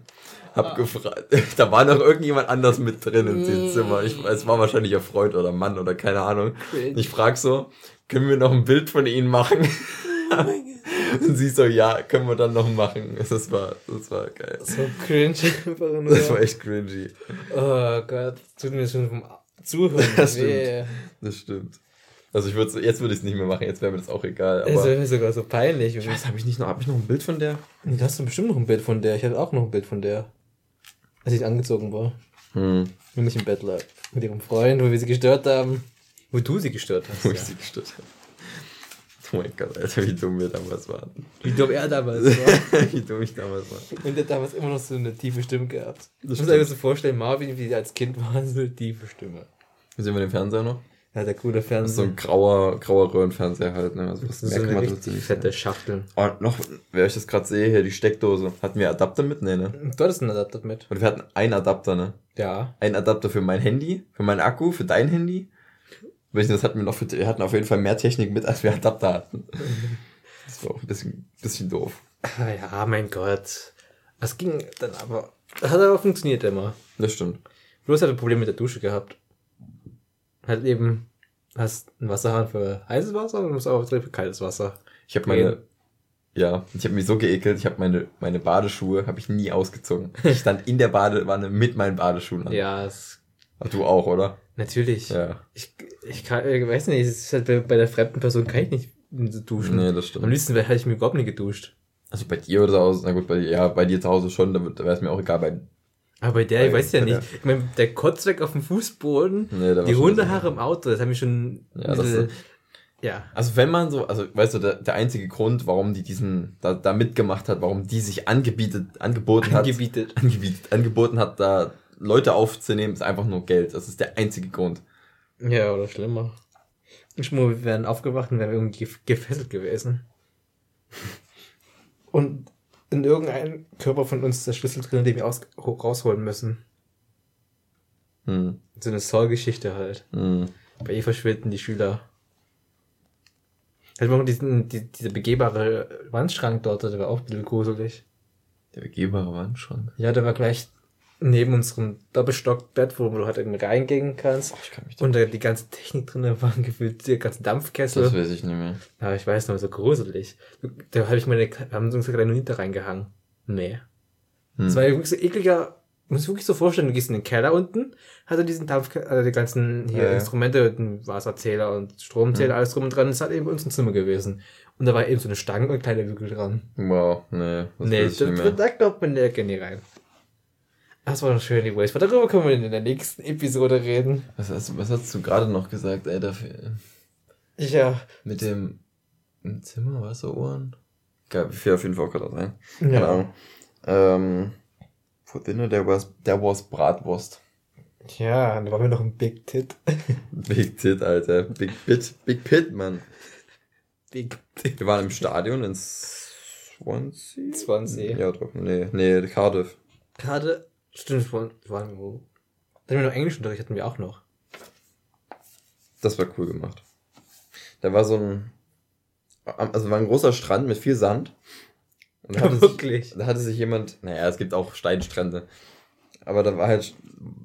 hab ah. gefragt, da war noch irgendjemand anders mit drin in diesem Zimmer. Ich, es war wahrscheinlich ihr Freund oder Mann oder keine Ahnung. Ich frag so, können wir noch ein Bild von ihnen machen? Oh Und sie so, ja, können wir dann noch machen. Das war, das war geil. So cringe. Das war echt cringy. Oh Gott, tut mir schon vom Zuhören Das stimmt. Das stimmt. Also ich würde jetzt würde ich es nicht mehr machen, jetzt wäre mir das auch egal. Aber das wäre mir sogar so peinlich. Ich weiß, habe ich nicht noch, habe ich noch ein Bild von der? Nee, du hast du bestimmt noch ein Bild von der. Ich habe auch noch ein Bild von der. Als ich angezogen war. Hm. Wenn ich im Bett lag. Mit ihrem Freund, wo wir sie gestört haben. Wo du sie gestört hast. Wo ja. ich sie gestört habe. Oh mein Gott, Alter, wie dumm wir damals waren. Wie dumm er damals war. wie dumm ich damals war. Und der hat damals immer noch so eine tiefe Stimme gehabt. Das ich muss mir so vorstellen, Marvin, wie er als Kind war, so eine tiefe Stimme. Wie sehen wir den Fernseher noch? Ja, der coole Fernseher. so ein grauer, grauer Röhrenfernseher halt, ne? Also das, merkt so man richtig fette Schachtel. Oh, noch, wer ich das gerade sehe, hier die Steckdose. Hatten wir Adapter mit? Nee, ne? Du hattest einen Adapter mit. Und wir hatten einen Adapter, ne? Ja. Ein Adapter für mein Handy, für meinen Akku, für dein Handy das hatten wir noch für, wir hatten auf jeden Fall mehr Technik mit, als wir Adapter hatten. Das war auch ein bisschen, bisschen doof. Ah ja, mein Gott. Das ging dann aber, das hat aber funktioniert immer. Das stimmt. Bloß hat ein Problem mit der Dusche gehabt. Halt eben, hast einen Wasserhahn für heißes Wasser und musst auch für kaltes Wasser. Ich habe meine, ja, ich habe mich so geekelt, ich habe meine, meine Badeschuhe, habe ich nie ausgezogen. Ich stand in der Badewanne mit meinen Badeschuhen an. Ja, es Ach, du auch, oder? Natürlich. Ja. Ich, ich kann, ich weiß nicht, es ist halt bei, bei der fremden Person kann ich nicht duschen. Nee, das stimmt. Am liebsten hätte ich mir überhaupt nicht geduscht. Also bei dir oder zu Hause, na gut, bei dir, ja, bei dir zu Hause schon, da, da wäre es mir auch egal. Bei, aber bei der, bei, ich weiß ja nicht. Ich meine, der Kotz weg auf dem Fußboden, nee, die Hundehaare im Auto, das haben wir schon. Ja, das, ja. Also wenn man so, also weißt du, der, der einzige Grund, warum die diesen da, da mitgemacht hat, warum die sich angebietet, angeboten Angebietet. hat, angebietet, angeboten hat, da Leute aufzunehmen, ist einfach nur Geld. Das ist der einzige Grund. Ja, oder schlimmer. Ich muss, wir wären aufgewacht und wären irgendwie gefesselt gewesen. Und in irgendeinem Körper von uns ist der Schlüssel drin, den wir aus, rausholen müssen. Hm. So eine Soul-Geschichte halt. Hm. Bei ihr verschwinden die Schüler. Halt diesen, die, dieser begehbare Wandschrank dort, der war auch ein bisschen gruselig. Der begehbare Wandschrank? Ja, der war gleich neben unserem Doppelstockbett, wo du halt irgendwie reingehen kannst. Oh, ich kann mich und da die ganze Technik drin waren gefühlt die ganzen Dampfkessel. Das weiß ich nicht mehr. Aber ich weiß noch, so gruselig. Da habe ich meine, haben sie uns kleine Hinter reingehangen. Nee. Hm. Das war wirklich so ekliger, muss wirklich so vorstellen, du gehst in den Keller unten, hat er diesen Dampf, also die ganzen hier ja, Instrumente, den Wasserzähler und Stromzähler, hm. alles drum und dran, das hat eben uns ein Zimmer gewesen. Und da war eben so eine Stange und kleine Wickel dran. Wow, nee. Das nee, da, da glaubt man der nie rein. Das war doch schön, die Waste. Darüber können wir in der nächsten Episode reden. Was hast, was hast du gerade noch gesagt, ey, dafür? Ja. Mit dem Zimmer, Wasserohren? Geil, viel auf jeden Fall gerade sein. Ja. Keine Ahnung. Ähm, for dinner, there was, there was Bratwurst. Ja, da waren wir noch ein Big Tit. Big Tit, Alter. Big Pit, Big Pit, Mann. Big Tit. Wir waren im Stadion in Swansea? Swansea. Ja, doch. Nee, nee, Cardiff. Cardiff, Stimmt, wir waren wo. Dann haben wir noch Englischunterricht, hatten wir auch noch. Das war cool gemacht. Da war so ein, also war ein großer Strand mit viel Sand. Und da hatte Wirklich? Sich, da hatte sich jemand, naja, es gibt auch Steinstrände. Aber da war halt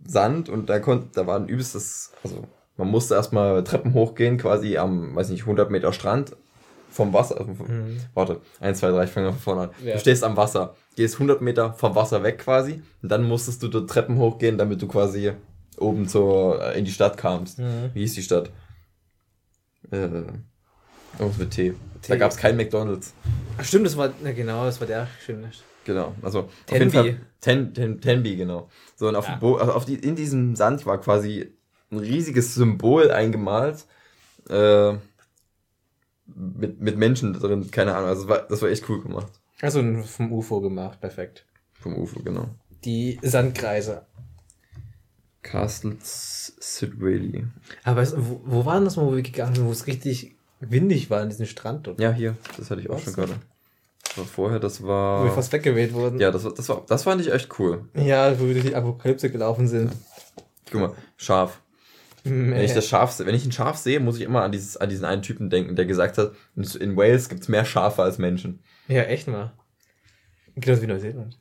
Sand und da konnte, da war ein übelstes, also man musste erstmal Treppen hochgehen, quasi am, weiß nicht, 100 Meter Strand vom Wasser. Also mhm. Warte, 1, 2, 3, ich fange von vorne an. Ja. Du stehst am Wasser gehst 100 Meter vom Wasser weg quasi und dann musstest du dort Treppen hochgehen, damit du quasi oben zur, äh, in die Stadt kamst. Mhm. Wie hieß die Stadt? Äh, irgendwas mit T. Da gab es kein McDonalds. Ach stimmt, das war, na genau, das war der schöne. Genau, also Tenby. Auf jeden Fall, ten, ten, Tenby, genau. So, und auf, ja. Bo also auf die, in diesem Sand war quasi ein riesiges Symbol eingemalt. Äh, mit, mit Menschen drin, keine Ahnung. Also das war, das war echt cool gemacht. Also vom UFO gemacht, perfekt. Vom UFO, genau. Die Sandkreise. Castle Sidwaley. Aber weißt, wo, wo waren das mal, wo wir gegangen sind, wo es richtig windig war an diesem Strand? Dort? Ja, hier. Das hatte ich auch Was? schon gerade. War vorher, das war. Wo wir fast weggeweht wurden. Ja, das war, das war, das fand ich echt cool. Ja, wo wir durch die Apokalypse gelaufen sind. Ja. Guck mal, Schaf. Wenn ich das Schaf, wenn ich ein Schaf sehe, muss ich immer an dieses, an diesen einen Typen denken, der gesagt hat, in Wales gibt's mehr Schafe als Menschen. Ja, echt mal. Genauso wie Neuseeland.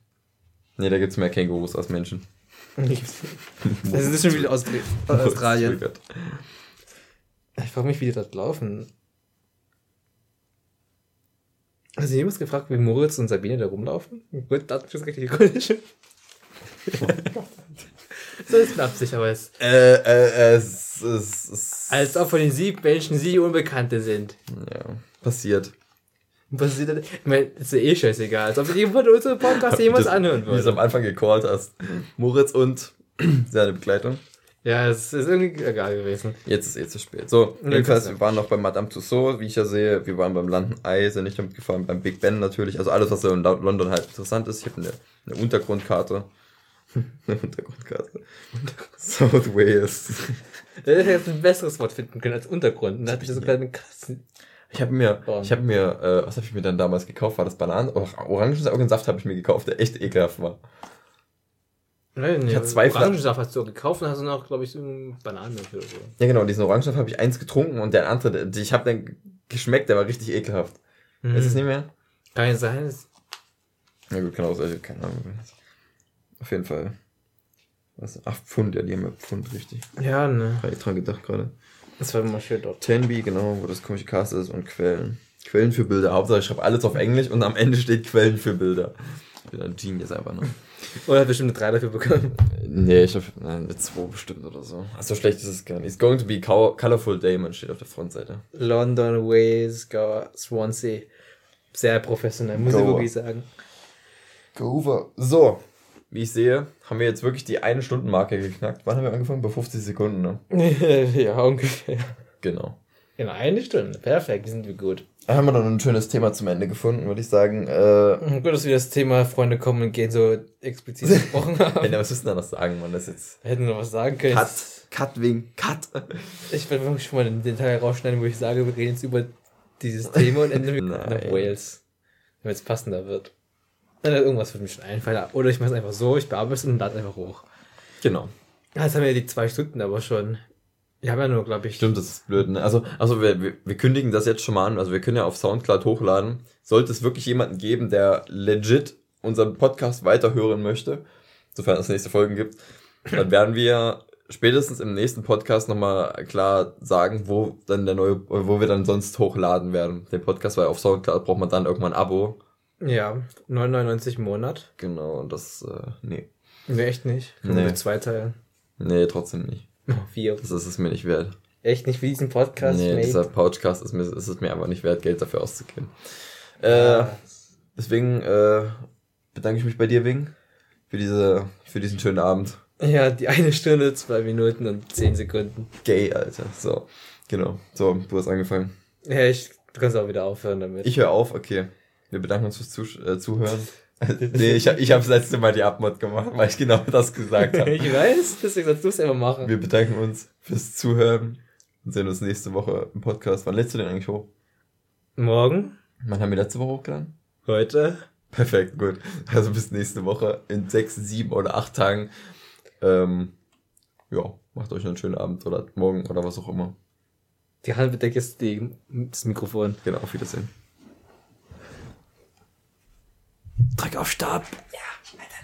Nee, da gibt's mehr Kängurus als Menschen. das ist schon wieder aus Australien. Ich frage mich, wie die dort laufen. Hast du jemals gefragt, wie Moritz und Sabine da rumlaufen? Gut, datenschutzrechtliche Gründe. so ist Absicht, aber es. Äh, äh, es, es, es. Als ob von den sieben Menschen sie Unbekannte sind. Ja, passiert. Denn? Ich meine, ist ja eh scheißegal. Als ob jemand unseren Podcast jemals anhören würde. Wie du am Anfang gecallt hast. Moritz und seine Begleitung. Ja, es ist irgendwie egal gewesen. Jetzt ist eh zu spät. So, jedenfalls, wir waren noch bei Madame Tussauds, wie ich ja sehe. Wir waren beim London Eye, sind nicht damit gefahren, beim Big Ben natürlich. Also alles, was in London halt interessant ist. Ich habe eine, eine Untergrundkarte. eine Untergrundkarte. South Wales. Da hätte jetzt ein besseres Wort finden können als Untergrund. Und da hatte ich so kleine Kassen. Ich habe mir, ich habe mir, äh, was habe ich mir dann damals gekauft? War das Bananen? Orangensaft habe ich mir gekauft, der echt ekelhaft war. Nein, nee, ich hatte zwei Orangensaft hast du gekauft und hast dann auch, glaube ich, so Bananenmilch oder so. Ja, genau, diesen Orangensaft habe ich eins getrunken und der andere, ich habe den geschmeckt, der war richtig ekelhaft. Mhm. Ist es nicht mehr? Kann ja sein. Na gut, kann auch sein, keine Ahnung. Auf jeden Fall. Was? 8 Pfund, ja, die haben ja Pfund, richtig. Ja, ne. Habe ich dran gedacht gerade. Das war immer schön dort. Tenby, genau, wo das komische Cast ist und Quellen. Quellen für Bilder. Hauptsache ich schreibe alles auf Englisch und am Ende steht Quellen für Bilder. Ich bin ein Genius einfach, ne? Oder hat bestimmt eine 3 dafür bekommen? Nee, ich hab nein, eine 2 bestimmt oder so. Ach, so schlecht ist es gar nicht. It's going to be colorful day, man steht auf der Frontseite. London, Wales, Goa, Swansea. Sehr professionell, muss Goa. ich wirklich sagen. Go So, wie ich sehe, haben wir jetzt wirklich die eine Stunden Marke geknackt. Wann haben wir angefangen? Bei 50 Sekunden, ne? ja, ungefähr. Genau. In eine Stunde. Perfekt, sind wir gut. Da haben wir dann ein schönes Thema zum Ende gefunden, würde ich sagen. Äh, gut, dass wir das Thema Freunde kommen und gehen so explizit gesprochen haben. ja, was müssen wir noch sagen, man? Das jetzt. Hätten wir noch was sagen können. Cut, Cut wegen Cut. Ich werde wirklich schon mal den Detail rausschneiden, wo ich sage, wir reden jetzt über dieses Thema und enden mit nach Wales. Wenn es passender wird. Dann irgendwas wird mir schon einfallen. Oder ich mache es einfach so, ich bearbeite es und lade einfach hoch. Genau. Jetzt haben wir ja die zwei Stunden aber schon. Ich habe ja nur, glaube ich. Stimmt, das ist blöd, ne? Also, also wir, wir, wir kündigen das jetzt schon mal an. Also wir können ja auf Soundcloud hochladen. Sollte es wirklich jemanden geben, der legit unseren Podcast weiterhören möchte, sofern es nächste Folgen gibt, dann werden wir spätestens im nächsten Podcast nochmal klar sagen, wo dann der neue, wo wir dann sonst hochladen werden. Den Podcast, weil auf Soundcloud braucht man dann irgendwann ein Abo. Ja, 9,99 im Monat. Genau, und das, äh, nee. Nee, echt nicht. Können nee. wir zwei teilen. Nee, trotzdem nicht. Vier. Das ist es mir nicht wert. Echt nicht für diesen Podcast? Nee, mate? dieser Podcast ist, mir, ist es mir einfach nicht wert, Geld dafür auszugeben. Äh, deswegen äh, bedanke ich mich bei dir, Wing, für, diese, für diesen schönen Abend. Ja, die eine Stunde, zwei Minuten und zehn Sekunden. Gay, Alter. So, genau. So, du hast angefangen. Ja, ich, du kannst auch wieder aufhören damit. Ich höre auf, okay. Wir bedanken uns fürs Zuh äh, Zuhören. nee, ich, ich habe das letzte Mal die Abmod gemacht, weil ich genau das gesagt habe. ich weiß, deswegen sollst du es einfach machen. Wir bedanken uns fürs Zuhören und sehen uns nächste Woche im Podcast. Wann lädst du den eigentlich hoch? Morgen. Wann haben wir letzte Woche hochgeladen? Heute. Perfekt, gut. Also bis nächste Woche in sechs, sieben oder acht Tagen. Ähm, ja, macht euch einen schönen Abend oder morgen oder was auch immer. Die Hand bedeckt jetzt die, das Mikrofon. Genau, auf Wiedersehen. Drück auf Stab. Ja, Maul.